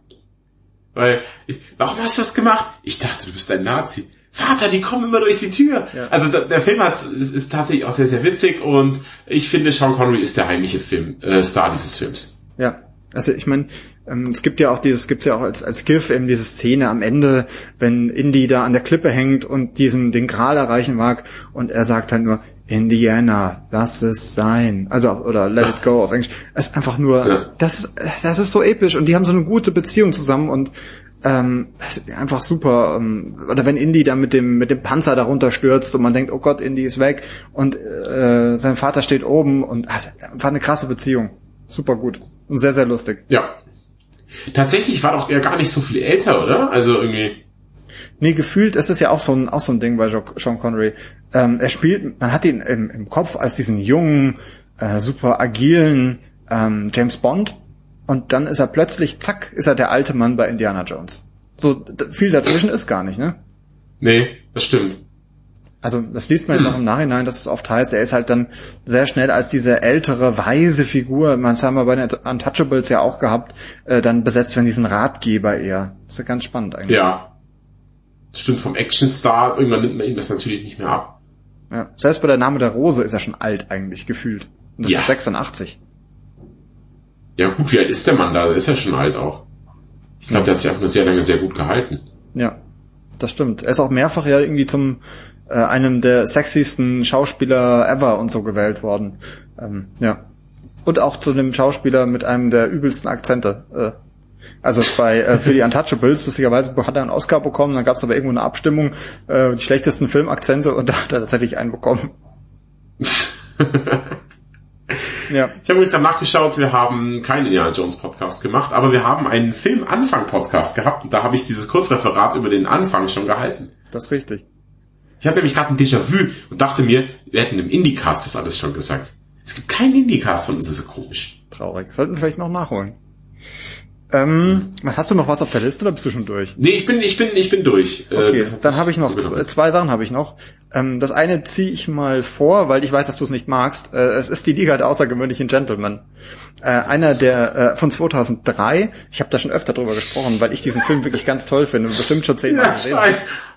S1: Weil, ich, warum hast du das gemacht? Ich dachte, du bist ein Nazi. Vater, die kommen immer durch die Tür. Ja. Also der, der Film hat, ist, ist, tatsächlich auch sehr, sehr witzig und ich finde, Sean Connery ist der heimliche Film, äh, Star dieses Films.
S2: Ja, also ich meine, ähm, es gibt ja auch dieses, gibt ja auch als, als GIF eben diese Szene am Ende, wenn Indy da an der Klippe hängt und diesen, den Gral erreichen mag und er sagt halt nur, Indiana, lass es sein. Also, oder let it go auf Englisch. Es ist einfach nur, ja. das, das ist so episch und die haben so eine gute Beziehung zusammen und ähm, einfach super. Ähm, oder wenn Indy dann mit dem mit dem Panzer darunter stürzt und man denkt, oh Gott, Indy ist weg und äh, sein Vater steht oben und also, war eine krasse Beziehung. Super gut und sehr sehr lustig.
S1: Ja. Tatsächlich war doch er gar nicht so viel älter, oder? Also irgendwie.
S2: Nee, gefühlt ist es ja auch so ein, auch so ein Ding bei Sean Connery. Ähm, er spielt, man hat ihn im, im Kopf als diesen jungen, äh, super agilen ähm, James Bond und dann ist er plötzlich, zack, ist er der alte Mann bei Indiana Jones. So viel dazwischen ist gar nicht, ne?
S1: Nee, das stimmt.
S2: Also das liest man jetzt auch im Nachhinein, dass es oft heißt, er ist halt dann sehr schnell als diese ältere, weise Figur, man haben wir bei den Untouchables ja auch gehabt, äh, dann besetzt werden diesen Ratgeber eher. Das ist ja ganz spannend eigentlich.
S1: Ja. Das stimmt, vom Actionstar, irgendwann nimmt man ihm das natürlich nicht mehr ab.
S2: Ja. Selbst bei der Name der Rose ist er schon alt eigentlich gefühlt. Und das ja. ist 86.
S1: Ja gut, wie alt ist der Mann da? Der ist ja schon alt auch. Ich glaube, ja. der hat sich auch nur sehr lange sehr gut gehalten.
S2: Ja, das stimmt. Er ist auch mehrfach ja irgendwie zum äh, einem der sexiesten Schauspieler ever und so gewählt worden. Ähm, ja. Und auch zu einem Schauspieler mit einem der übelsten Akzente. Äh, also bei äh, für die Untouchables, lustigerweise hat er einen Oscar bekommen, dann gab es aber irgendwo eine Abstimmung, äh, die schlechtesten Filmakzente und da hat er tatsächlich einen bekommen.
S1: ja. Ich habe übrigens nachgeschaut, wir haben keinen Indiana Jones Podcast gemacht, aber wir haben einen Film-Anfang-Podcast gehabt und da habe ich dieses Kurzreferat über den Anfang schon gehalten.
S2: Das ist richtig.
S1: Ich hatte nämlich gerade ein Déjà-vu und dachte mir, wir hätten im Indie-Cast das alles schon gesagt. Es gibt keinen Indie-Cast von uns, das ist so komisch.
S2: Traurig. Sollten wir vielleicht noch nachholen. Ähm, hast du noch was auf der Liste oder bist du schon durch?
S1: Nee, ich bin, ich bin, ich bin durch.
S2: Äh, okay, dann habe ich noch zwei, zwei Sachen habe ich noch. Ähm, das eine ziehe ich mal vor, weil ich weiß, dass du es nicht magst. Äh, es ist die Liga der außergewöhnlichen Gentlemen. Äh, einer der äh, von 2003. Ich habe da schon öfter drüber gesprochen, weil ich diesen Film wirklich ganz toll finde und bestimmt schon zehnmal
S1: ja, gesehen habe.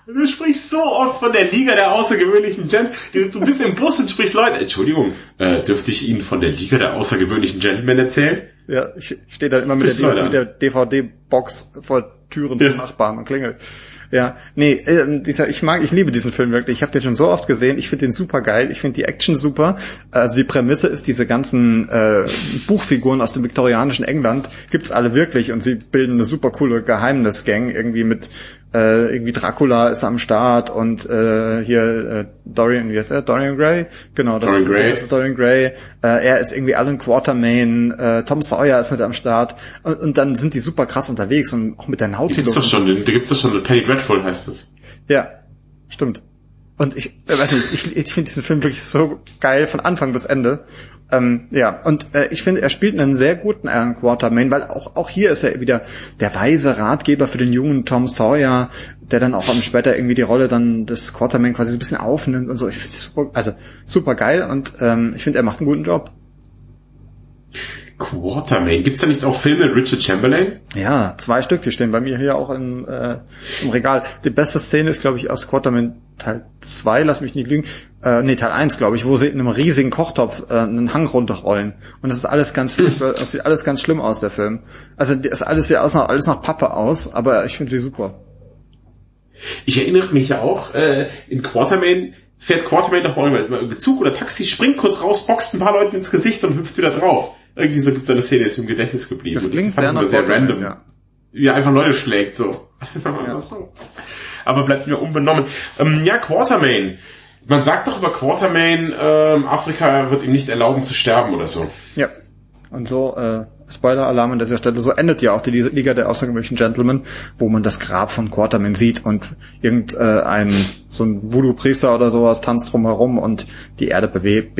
S1: Du sprichst so oft von der Liga der außergewöhnlichen Gentlemen. Du bist im Bus und sprichst Leute. Entschuldigung, äh, dürfte ich Ihnen von der Liga der außergewöhnlichen Gentlemen erzählen?
S2: Ja, ich stehe da immer mit der, der DVD-Box vor Türen ja. Nachbarn und klingelt. Ja, nee, äh, dieser, ich mag, ich liebe diesen Film wirklich. Ich habe den schon so oft gesehen. Ich finde den super geil. Ich finde die Action super. Also die Prämisse ist, diese ganzen äh, Buchfiguren aus dem viktorianischen England gibt's alle wirklich und sie bilden eine super coole Geheimnisgang irgendwie mit äh, irgendwie Dracula ist am Start und äh, hier äh, Dorian, wie heißt er? Dorian Gray? Genau, das, Dorian Gray. ist Dorian Gray. Äh, er ist irgendwie Alan Quatermain, äh, Tom Sawyer ist mit am Start und, und dann sind die super krass unterwegs und auch mit der Nautilus. Da
S1: gibt's doch schon, da gibt's doch schon, Penny Dreadful heißt es.
S2: Ja, stimmt. Und ich äh, weiß nicht, ich, ich finde diesen Film wirklich so geil von Anfang bis Ende. Ähm, ja, und äh, ich finde, er spielt einen sehr guten Alan Quartermain, weil auch, auch hier ist er wieder der weise Ratgeber für den jungen Tom Sawyer, der dann auch später irgendwie die Rolle dann des Quartermain quasi so ein bisschen aufnimmt und so. Ich finde super, also super geil und ähm, ich finde, er macht einen guten Job.
S1: Quartermain. Gibt's da nicht auch Filme mit Richard Chamberlain?
S2: Ja, zwei Stück, die stehen bei mir hier auch im, äh, im Regal. Die beste Szene ist, glaube ich, aus Quartermain Teil 2, lass mich nicht lügen, äh, nee, Teil 1, glaube ich, wo sie in einem riesigen Kochtopf äh, einen Hang runterrollen. Und das ist alles ganz das sieht alles ganz schlimm aus, der Film. Also das ist alles ja aus, alles nach Pappe aus, aber ich finde sie super.
S1: Ich erinnere mich ja auch, äh, in Quartermain fährt Quartermain noch mal über Zug oder Taxi, springt kurz raus, boxt ein paar Leuten ins Gesicht und hüpft wieder drauf. Irgendwie so gibt's eine Szene, ist mir im Gedächtnis geblieben. Das
S2: klingt sehr, sehr random. Ja.
S1: Wie er einfach Leute schlägt, so. ja. Aber bleibt mir unbenommen. Ähm, ja, Quartermain. Man sagt doch über Quartermain, ähm, Afrika wird ihm nicht erlauben zu sterben oder so.
S2: Ja. Und so, äh, Spoiler-Alarm an dieser Stelle, so endet ja auch die Liga der außergewöhnlichen Gentlemen, wo man das Grab von Quartermain sieht und irgendein, äh, so ein Voodoo-Priester oder sowas tanzt drumherum und die Erde bewegt,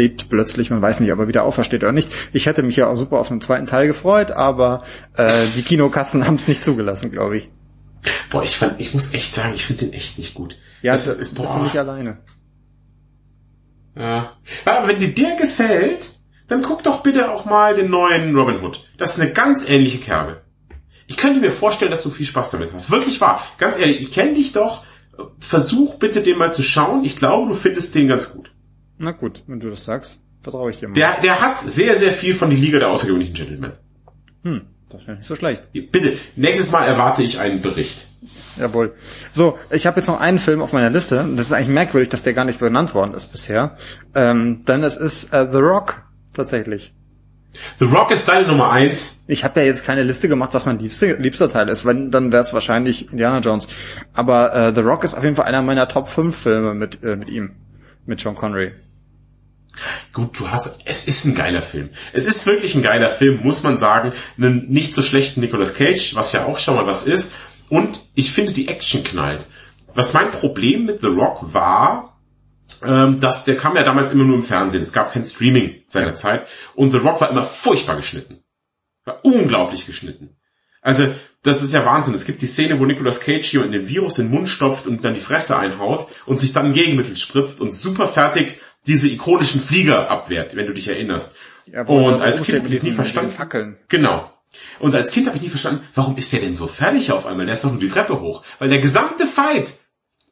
S2: bebt plötzlich, man weiß nicht, ob er wieder aufersteht oder nicht. Ich hätte mich ja auch super auf einen zweiten Teil gefreut, aber äh, die Kinokassen haben es nicht zugelassen, glaube ich.
S1: Boah, ich fand, ich muss echt sagen, ich finde den echt nicht gut.
S2: Ja, das, das ist, bist du nicht alleine.
S1: Ja. Aber wenn dir der gefällt, dann guck doch bitte auch mal den neuen Robin Hood. Das ist eine ganz ähnliche Kerbe. Ich könnte mir vorstellen, dass du viel Spaß damit hast. Wirklich wahr. Ganz ehrlich, ich kenne dich doch. Versuch bitte den mal zu schauen. Ich glaube, du findest den ganz gut.
S2: Na gut, wenn du das sagst, vertraue ich dir mal.
S1: Der, der hat sehr, sehr viel von die Liga der außergewöhnlichen Gentlemen.
S2: Hm, das wäre nicht so schlecht.
S1: Bitte, nächstes Mal erwarte ich einen Bericht.
S2: Jawohl. So, ich habe jetzt noch einen Film auf meiner Liste. Das ist eigentlich merkwürdig, dass der gar nicht benannt worden ist bisher. Ähm, denn es ist äh, The Rock tatsächlich.
S1: The Rock ist deine Nummer eins.
S2: Ich habe ja jetzt keine Liste gemacht, was mein liebste, liebster Teil ist. Wenn, dann wäre es wahrscheinlich Indiana Jones. Aber äh, The Rock ist auf jeden Fall einer meiner Top 5 Filme mit, äh, mit ihm. Mit Sean Connery.
S1: Gut, du hast, es ist ein geiler Film. Es ist wirklich ein geiler Film, muss man sagen. Einen nicht so schlechten Nicolas Cage, was ja auch schon mal was ist. Und ich finde, die Action knallt. Was mein Problem mit The Rock war, ähm, dass der kam ja damals immer nur im Fernsehen. Es gab kein Streaming seiner Zeit. Und The Rock war immer furchtbar geschnitten. War unglaublich geschnitten. Also, das ist ja Wahnsinn. Es gibt die Szene, wo Nicolas Cage hier in den Virus in den Mund stopft und dann die Fresse einhaut und sich dann ein Gegenmittel spritzt und super fertig diese ikonischen Flieger abwehrt, wenn du dich erinnerst.
S2: Ja,
S1: und als Kind habe ich das nie verstanden.
S2: Fackeln.
S1: Genau. Und als Kind habe ich nie verstanden, warum ist der denn so fertig auf einmal? Der ist doch nur die Treppe hoch. Weil der gesamte Fight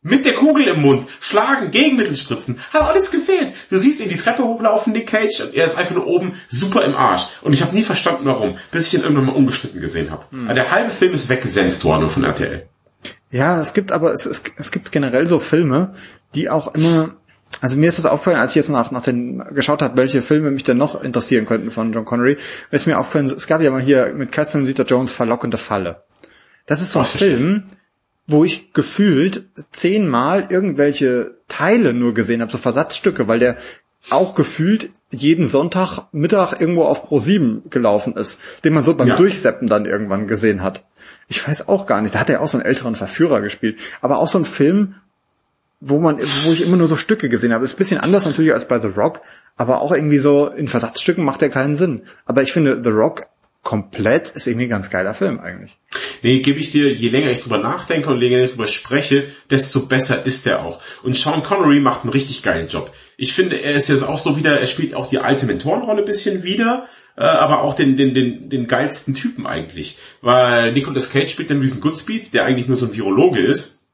S1: mit der Kugel im Mund, schlagen, Gegenmittel spritzen, hat alles gefehlt. Du siehst ihn die Treppe hochlaufen, Nick Cage, und er ist einfach nur oben super im Arsch. Und ich habe nie verstanden, warum, bis ich ihn irgendwann mal ungeschnitten gesehen habe. Hm. Der halbe Film ist weggesenzt worden von RTL.
S2: Ja, es gibt aber, es, es, es gibt generell so Filme, die auch immer also mir ist das aufgefallen, als ich jetzt nach, nach den geschaut habe, welche Filme mich denn noch interessieren könnten von John Connery, ist mir aufgefallen, es gab ja mal hier mit Catherine Zeta-Jones Verlockende Falle. Das ist so ein oh, Film, wo ich gefühlt zehnmal irgendwelche Teile nur gesehen habe, so Versatzstücke, weil der auch gefühlt jeden Sonntag Mittag irgendwo auf Pro 7 gelaufen ist, den man so beim ja. Durchseppen dann irgendwann gesehen hat. Ich weiß auch gar nicht, da hat er auch so einen älteren Verführer gespielt, aber auch so ein Film, wo man, wo ich immer nur so Stücke gesehen habe. Ist ein bisschen anders natürlich als bei The Rock, aber auch irgendwie so in Versatzstücken macht er keinen Sinn. Aber ich finde The Rock komplett ist irgendwie ein ganz geiler Film eigentlich.
S1: Nee, gebe ich dir, je länger ich drüber nachdenke und je länger ich drüber spreche, desto besser ist er auch. Und Sean Connery macht einen richtig geilen Job. Ich finde, er ist jetzt auch so wieder, er spielt auch die alte Mentorenrolle bisschen wieder, äh, aber auch den, den, den, den geilsten Typen eigentlich. Weil Nicolas Cage spielt dann diesen Goodspeed, der eigentlich nur so ein Virologe ist.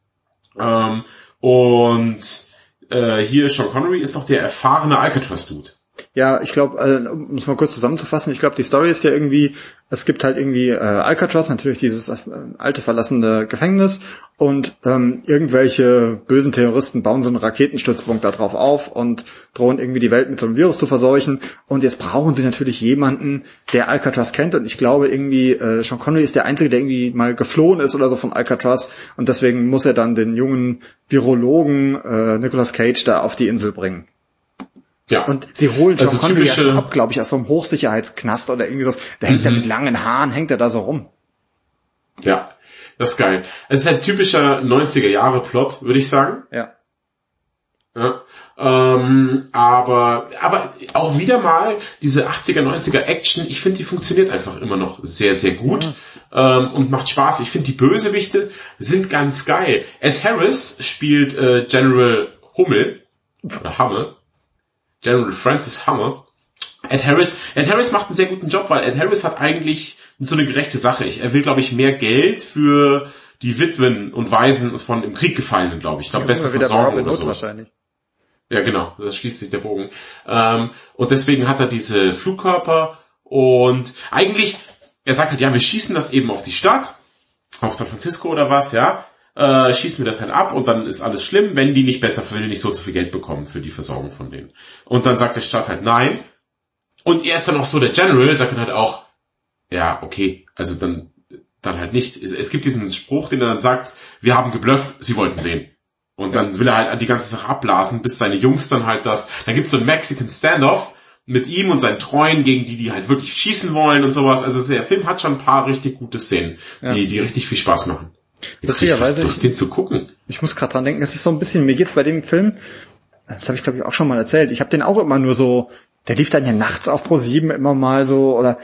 S1: Ähm, und äh, hier Sean Connery ist doch der erfahrene Alcatraz-Dude.
S2: Ja, ich glaube, äh, um es mal kurz zusammenzufassen, ich glaube, die Story ist ja irgendwie, es gibt halt irgendwie äh, Alcatraz, natürlich dieses äh, alte verlassene Gefängnis und ähm, irgendwelche bösen Terroristen bauen so einen Raketenstützpunkt da drauf auf und drohen irgendwie die Welt mit so einem Virus zu verseuchen und jetzt brauchen sie natürlich jemanden, der Alcatraz kennt und ich glaube irgendwie, äh, Sean Connery ist der Einzige, der irgendwie mal geflohen ist oder so von Alcatraz und deswegen muss er dann den jungen Virologen äh, Nicolas Cage da auf die Insel bringen. Ja. Und sie holen John also Connery ja schon ab, glaube ich, aus so einem Hochsicherheitsknast oder irgendwie. Da hängt mhm. er mit langen Haaren, hängt er da so rum.
S1: Ja, das ist geil. Es ist ein typischer 90er Jahre Plot, würde ich sagen.
S2: Ja.
S1: Ja, ähm, aber, aber auch wieder mal diese 80er, 90er Action, ich finde, die funktioniert einfach immer noch sehr, sehr gut ja. ähm, und macht Spaß. Ich finde, die Bösewichte sind ganz geil. Ed Harris spielt äh, General Hummel, oder Hummel, General Francis Hammer. Ed Harris, Ed Harris macht einen sehr guten Job, weil Ed Harris hat eigentlich so eine gerechte Sache. Er will, glaube ich, mehr Geld für die Witwen und Waisen von im Krieg Gefallenen, glaube ich. Ich glaube, bessere Versorgung oder so. Ja, genau, das schließt sich der Bogen. Ähm, und deswegen hat er diese Flugkörper und eigentlich, er sagt halt, ja, wir schießen das eben auf die Stadt, auf San Francisco oder was, ja äh, schießen wir das halt ab und dann ist alles schlimm, wenn die nicht besser, wenn die nicht so zu viel Geld bekommen für die Versorgung von denen. Und dann sagt der Staat halt nein. Und er ist dann auch so, der General sagt dann halt auch, ja, okay, also dann, dann halt nicht. Es gibt diesen Spruch, den er dann sagt, wir haben geblufft, sie wollten sehen. Und dann will er halt die ganze Sache abblasen, bis seine Jungs dann halt das, dann gibt's so ein Mexican Standoff mit ihm und seinen Treuen gegen die, die halt wirklich schießen wollen und sowas. Also der Film hat schon ein paar richtig gute Szenen, die, die richtig viel Spaß machen.
S2: Lustigerweise.
S1: Lust, den zu gucken.
S2: Ich muss gerade dran denken, es ist so ein bisschen, mir geht's bei dem Film das habe ich glaube ich auch schon mal erzählt. Ich habe den auch immer nur so, der lief dann ja nachts auf Pro 7 immer mal so oder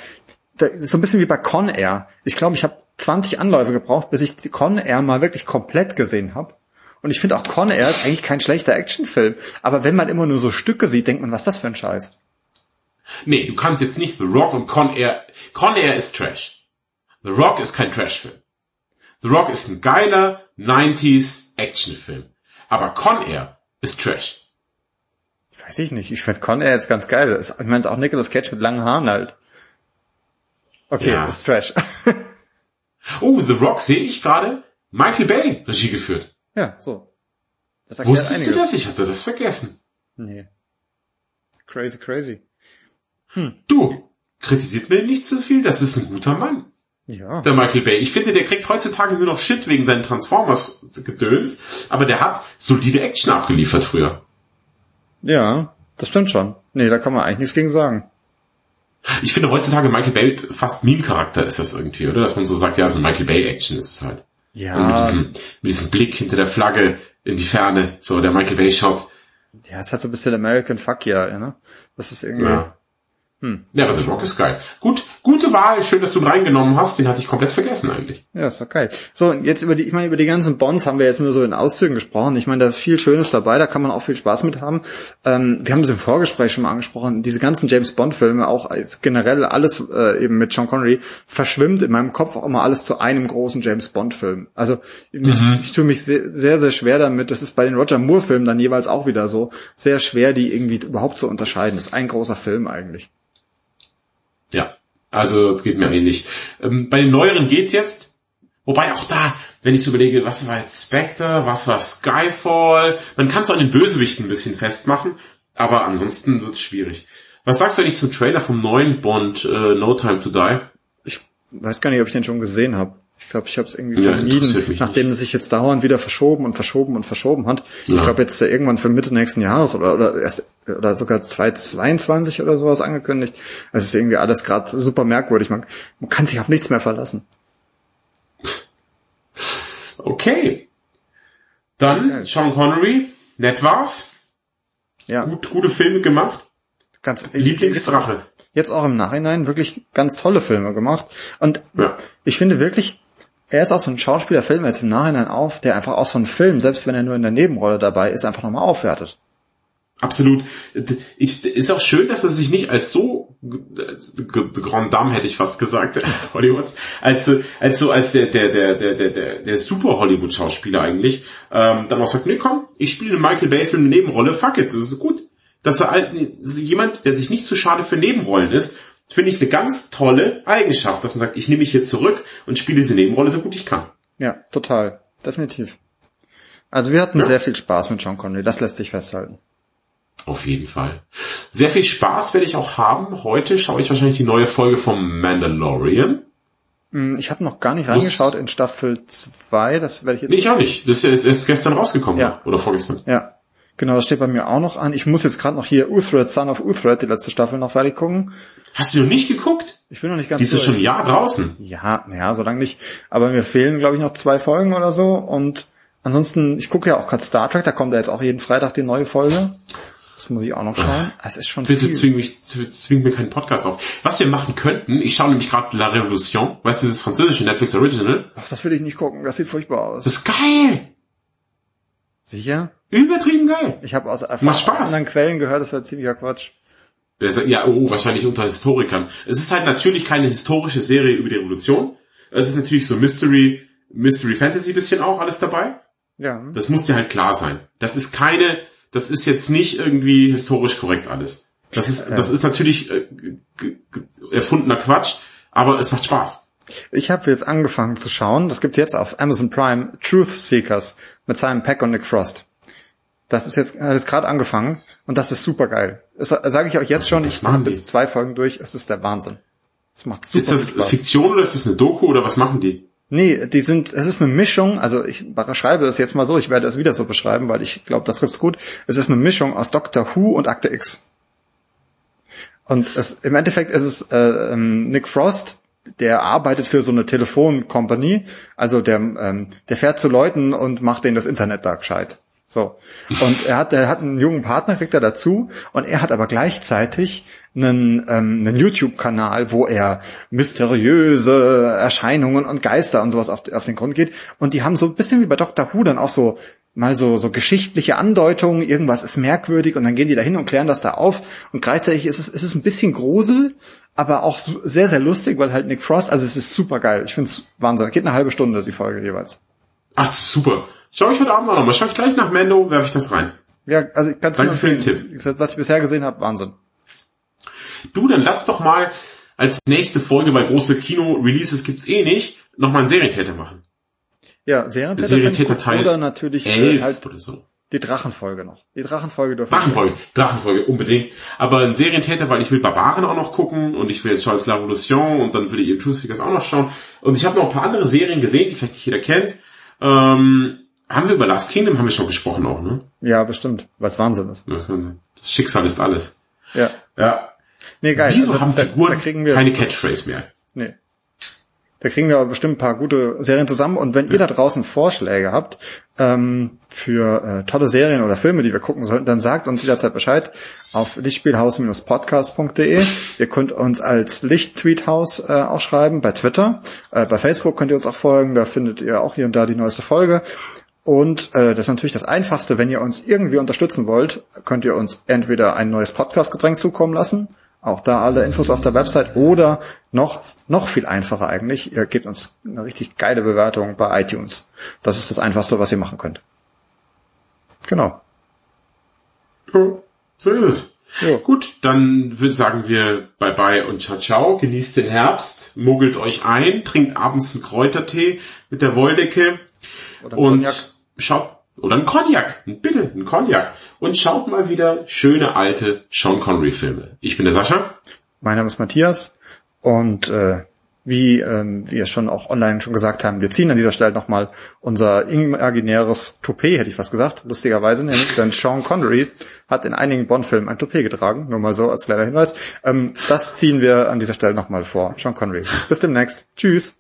S2: so ein bisschen wie bei Con Air. Ich glaube, ich habe 20 Anläufe gebraucht, bis ich Con Air mal wirklich komplett gesehen habe. Und ich finde auch Con Air ist eigentlich kein schlechter Actionfilm. Aber wenn man immer nur so Stücke sieht, denkt man, was ist das für ein Scheiß?
S1: Nee, du kannst jetzt nicht The Rock und Con Air. Con Air ist Trash. The Rock ist kein Trashfilm. The Rock ist ein geiler 90s Actionfilm. Aber Con Air ist Trash.
S2: Weiß ich nicht. Ich finde Con Air jetzt ganz geil. Ich meine, es ist auch Nicolas Cage mit langen Haaren halt. Okay, ja. ist Trash.
S1: oh, The Rock sehe ich gerade. Michael Bay Regie geführt.
S2: Ja, so.
S1: Das Wusstest einiges. du das? Ich hatte das vergessen.
S2: Nee. Crazy, crazy.
S1: Hm. Du, kritisiert mir nicht zu viel, das ist ein guter Mann.
S2: Ja.
S1: Der Michael Bay. Ich finde, der kriegt heutzutage nur noch Shit wegen seinen Transformers gedöns, aber der hat solide Action abgeliefert früher.
S2: Ja, das stimmt schon. Nee, da kann man eigentlich nichts gegen sagen.
S1: Ich finde heutzutage Michael Bay fast Meme-Charakter ist das irgendwie, oder? Dass man so sagt, ja, so Michael Bay-Action ist es halt.
S2: Ja.
S1: Und mit diesem, mit diesem Blick hinter der Flagge in die Ferne, so der Michael Bay-Shot.
S2: Ja, es hat so ein bisschen American Fuck ja, ne? Das ist irgendwie. Ja.
S1: Hm. Aber The Rock ist geil. Gut, gute Wahl. Schön, dass du ihn reingenommen hast. Den hatte ich komplett vergessen eigentlich.
S2: Ja, ist doch geil. So, jetzt über die, ich meine, über die ganzen Bonds haben wir jetzt nur so in Auszügen gesprochen. Ich meine, da ist viel Schönes dabei. Da kann man auch viel Spaß mit haben. Ähm, wir haben das im Vorgespräch schon mal angesprochen. Diese ganzen James Bond Filme, auch als generell alles äh, eben mit Sean Connery, verschwimmt in meinem Kopf auch immer alles zu einem großen James Bond Film. Also, mhm. ich, ich tue mich sehr, sehr, sehr schwer damit. Das ist bei den Roger Moore Filmen dann jeweils auch wieder so. Sehr schwer, die irgendwie überhaupt zu unterscheiden. Das ist ein großer Film eigentlich.
S1: Ja, also es geht mir ähnlich. Ähm, bei den neueren geht's jetzt. Wobei auch da, wenn ich so überlege, was war jetzt Spectre, was war Skyfall, man kann es an den Bösewichten ein bisschen festmachen, aber ansonsten wird's schwierig. Was sagst du eigentlich zum Trailer vom neuen Bond äh, No Time to Die?
S2: Ich weiß gar nicht, ob ich den schon gesehen habe. Ich glaube, ich habe es irgendwie ja, vermieden, nachdem es sich jetzt dauernd wieder verschoben und verschoben und verschoben hat. Ja. Ich glaube jetzt irgendwann für Mitte nächsten Jahres oder, oder erst oder sogar 2022 oder sowas angekündigt. Es ist irgendwie alles gerade super merkwürdig. Man, man kann sich auf nichts mehr verlassen.
S1: Okay. Dann okay. Sean Connery, nett war's.
S2: Ja.
S1: Gut, gute Filme gemacht.
S2: Ganz
S1: Lieblingsdrache.
S2: Jetzt auch im Nachhinein wirklich ganz tolle Filme gemacht. Und ja. ich finde wirklich, er ist auch so ein Schauspieler, fällt mir jetzt im Nachhinein auf, der einfach auch so einen Film, selbst wenn er nur in der Nebenrolle dabei ist, einfach nochmal aufwertet.
S1: Absolut. Ich, ist auch schön, dass er sich nicht als so Grand Dame hätte ich fast gesagt Hollywoods als als so als der der der der der der super Hollywood Schauspieler eigentlich ähm, dann auch sagt nee komm ich spiele einen Michael Bay Film Nebenrolle fuck it das ist gut dass er halt, jemand der sich nicht zu schade für Nebenrollen ist finde ich eine ganz tolle Eigenschaft, dass man sagt, ich nehme mich hier zurück und spiele diese Nebenrolle so gut ich kann.
S2: Ja, total. Definitiv. Also wir hatten ja. sehr viel Spaß mit John Connery, das lässt sich festhalten.
S1: Auf jeden Fall. Sehr viel Spaß werde ich auch haben. Heute schaue ich wahrscheinlich die neue Folge vom Mandalorian.
S2: Hm, ich habe noch gar nicht reingeschaut in Staffel 2, das werde ich jetzt...
S1: Nee, ich auch nicht. Das ist, ist gestern rausgekommen.
S2: Ja.
S1: Oder vorgestern.
S2: Ja. Genau, das steht bei mir auch noch an. Ich muss jetzt gerade noch hier Uthred, Son of Uthred, die letzte Staffel noch fertig gucken.
S1: Hast du noch nicht geguckt?
S2: Ich bin noch nicht ganz
S1: Die ist schon ein Jahr draußen.
S2: Ja, naja, so lange nicht. Aber mir fehlen, glaube ich, noch zwei Folgen oder so. Und ansonsten, ich gucke ja auch gerade Star Trek, da kommt ja jetzt auch jeden Freitag die neue Folge. Das muss ich auch noch schauen. Es ist schon
S1: Bitte viel. zwing mich, zwing mir keinen Podcast auf. Was wir machen könnten, ich schaue nämlich gerade La Revolution, weißt du, dieses französische Netflix Original.
S2: Ach, das will ich nicht gucken, das sieht furchtbar aus.
S1: Das ist geil!
S2: Sicher?
S1: Übertrieben geil.
S2: Ich habe aus,
S1: Macht Spaß.
S2: aus anderen Quellen gehört, das wäre ziemlicher Quatsch.
S1: Ja, oh, wahrscheinlich unter Historikern. Es ist halt natürlich keine historische Serie über die Revolution. Es ist natürlich so Mystery, Mystery Fantasy bisschen auch alles dabei.
S2: Ja.
S1: Das muss dir halt klar sein. Das ist keine, das ist jetzt nicht irgendwie historisch korrekt alles. Das ist, das ist natürlich äh, erfundener Quatsch, aber es macht Spaß.
S2: Ich habe jetzt angefangen zu schauen, das gibt jetzt auf Amazon Prime Truth Seekers mit Simon Peck und Nick Frost. Das ist jetzt, hat jetzt gerade angefangen und das ist super geil. Das sage ich euch jetzt schon, ich mache jetzt zwei Folgen durch, es ist der Wahnsinn.
S1: Es macht super Ist das Spaß. Fiktion oder ist das eine Doku oder was machen die?
S2: Nee, die sind, es ist eine Mischung, also ich beschreibe das jetzt mal so, ich werde es wieder so beschreiben, weil ich glaube, das trifft's gut. Es ist eine Mischung aus Doctor Who und Akte X. Und es, im Endeffekt ist es äh, ähm, Nick Frost, der arbeitet für so eine Telefonkompanie, also der, ähm, der fährt zu Leuten und macht denen das Internet da gescheit. So. Und er hat, er hat einen jungen Partner, kriegt er dazu, und er hat aber gleichzeitig einen, ähm, einen YouTube-Kanal, wo er mysteriöse Erscheinungen und Geister und sowas auf, auf den Grund geht. Und die haben so ein bisschen wie bei Dr. Who dann auch so mal so, so geschichtliche Andeutungen, irgendwas ist merkwürdig und dann gehen die da hin und klären das da auf. Und gleichzeitig ist es, ist es ein bisschen Grusel, aber auch sehr, sehr lustig, weil halt Nick Frost, also es ist super geil. Ich finde es Wahnsinn. Geht eine halbe Stunde, die Folge jeweils.
S1: Ach, super. Schau ich heute Abend noch mal. Schau ich gleich nach Mando, werfe ich das rein.
S2: Ja, also ich kann
S1: Danke für den Tipp.
S2: Was ich bisher gesehen habe, Wahnsinn.
S1: Du, dann lass doch mal als nächste Folge, weil große Kino-Releases gibt's eh nicht, nochmal einen Serientäter machen.
S2: Ja, Serientäter,
S1: Serientäter Teil
S2: oder natürlich äh,
S1: Elf
S2: halt
S1: oder so.
S2: die Drachenfolge noch. Die Drachenfolge dürfen
S1: Drachenfolge, Drachenfolge, unbedingt. Aber ein Serientäter, weil ich will Barbaren auch noch gucken und ich will jetzt Charles La Revolution und dann will ich eben Truth Figures auch noch schauen. Und ich habe noch ein paar andere Serien gesehen, die vielleicht nicht jeder kennt. Ähm, haben wir über Last Kingdom, haben wir schon gesprochen auch, ne?
S2: Ja, bestimmt, weil es Wahnsinn ist.
S1: Das Schicksal ist alles.
S2: Ja.
S1: Ja.
S2: Nee, geil.
S1: Wieso
S2: Also,
S1: haben
S2: da,
S1: Figuren
S2: da kriegen wir,
S1: keine Catchphrase mehr?
S2: Nee. Da kriegen wir aber bestimmt ein paar gute Serien zusammen. Und wenn ihr da draußen Vorschläge habt ähm, für äh, tolle Serien oder Filme, die wir gucken sollten, dann sagt uns jederzeit Bescheid auf lichtspielhaus-podcast.de. Ihr könnt uns als Licht-Tweethaus äh, auch schreiben bei Twitter. Äh, bei Facebook könnt ihr uns auch folgen. Da findet ihr auch hier und da die neueste Folge. Und äh, das ist natürlich das Einfachste, wenn ihr uns irgendwie unterstützen wollt, könnt ihr uns entweder ein neues Podcast-Getränk zukommen lassen, auch da alle Infos auf der Website, oder noch, noch viel einfacher eigentlich, ihr gebt uns eine richtig geile Bewertung bei iTunes. Das ist das Einfachste, was ihr machen könnt. Genau.
S1: Ja, so ist es.
S2: Ja.
S1: Gut, dann würde sagen wir Bye Bye und Ciao Ciao. Genießt den Herbst, mogelt euch ein, trinkt abends einen Kräutertee mit der Wolldecke
S2: Oder
S1: und
S2: Cognac.
S1: Schaut oder ein Cognac, bitte, ein Cognac und schaut mal wieder schöne alte Sean Connery Filme. Ich bin der Sascha.
S2: Mein Name ist Matthias und äh, wie ähm, wir schon auch online schon gesagt haben, wir ziehen an dieser Stelle nochmal unser imaginäres Toupet, hätte ich fast gesagt, lustigerweise nämlich, denn Sean Connery hat in einigen Bond-Filmen ein Toupet getragen, nur mal so als kleiner Hinweis. Ähm, das ziehen wir an dieser Stelle nochmal vor. Sean Connery. Bis demnächst. Tschüss.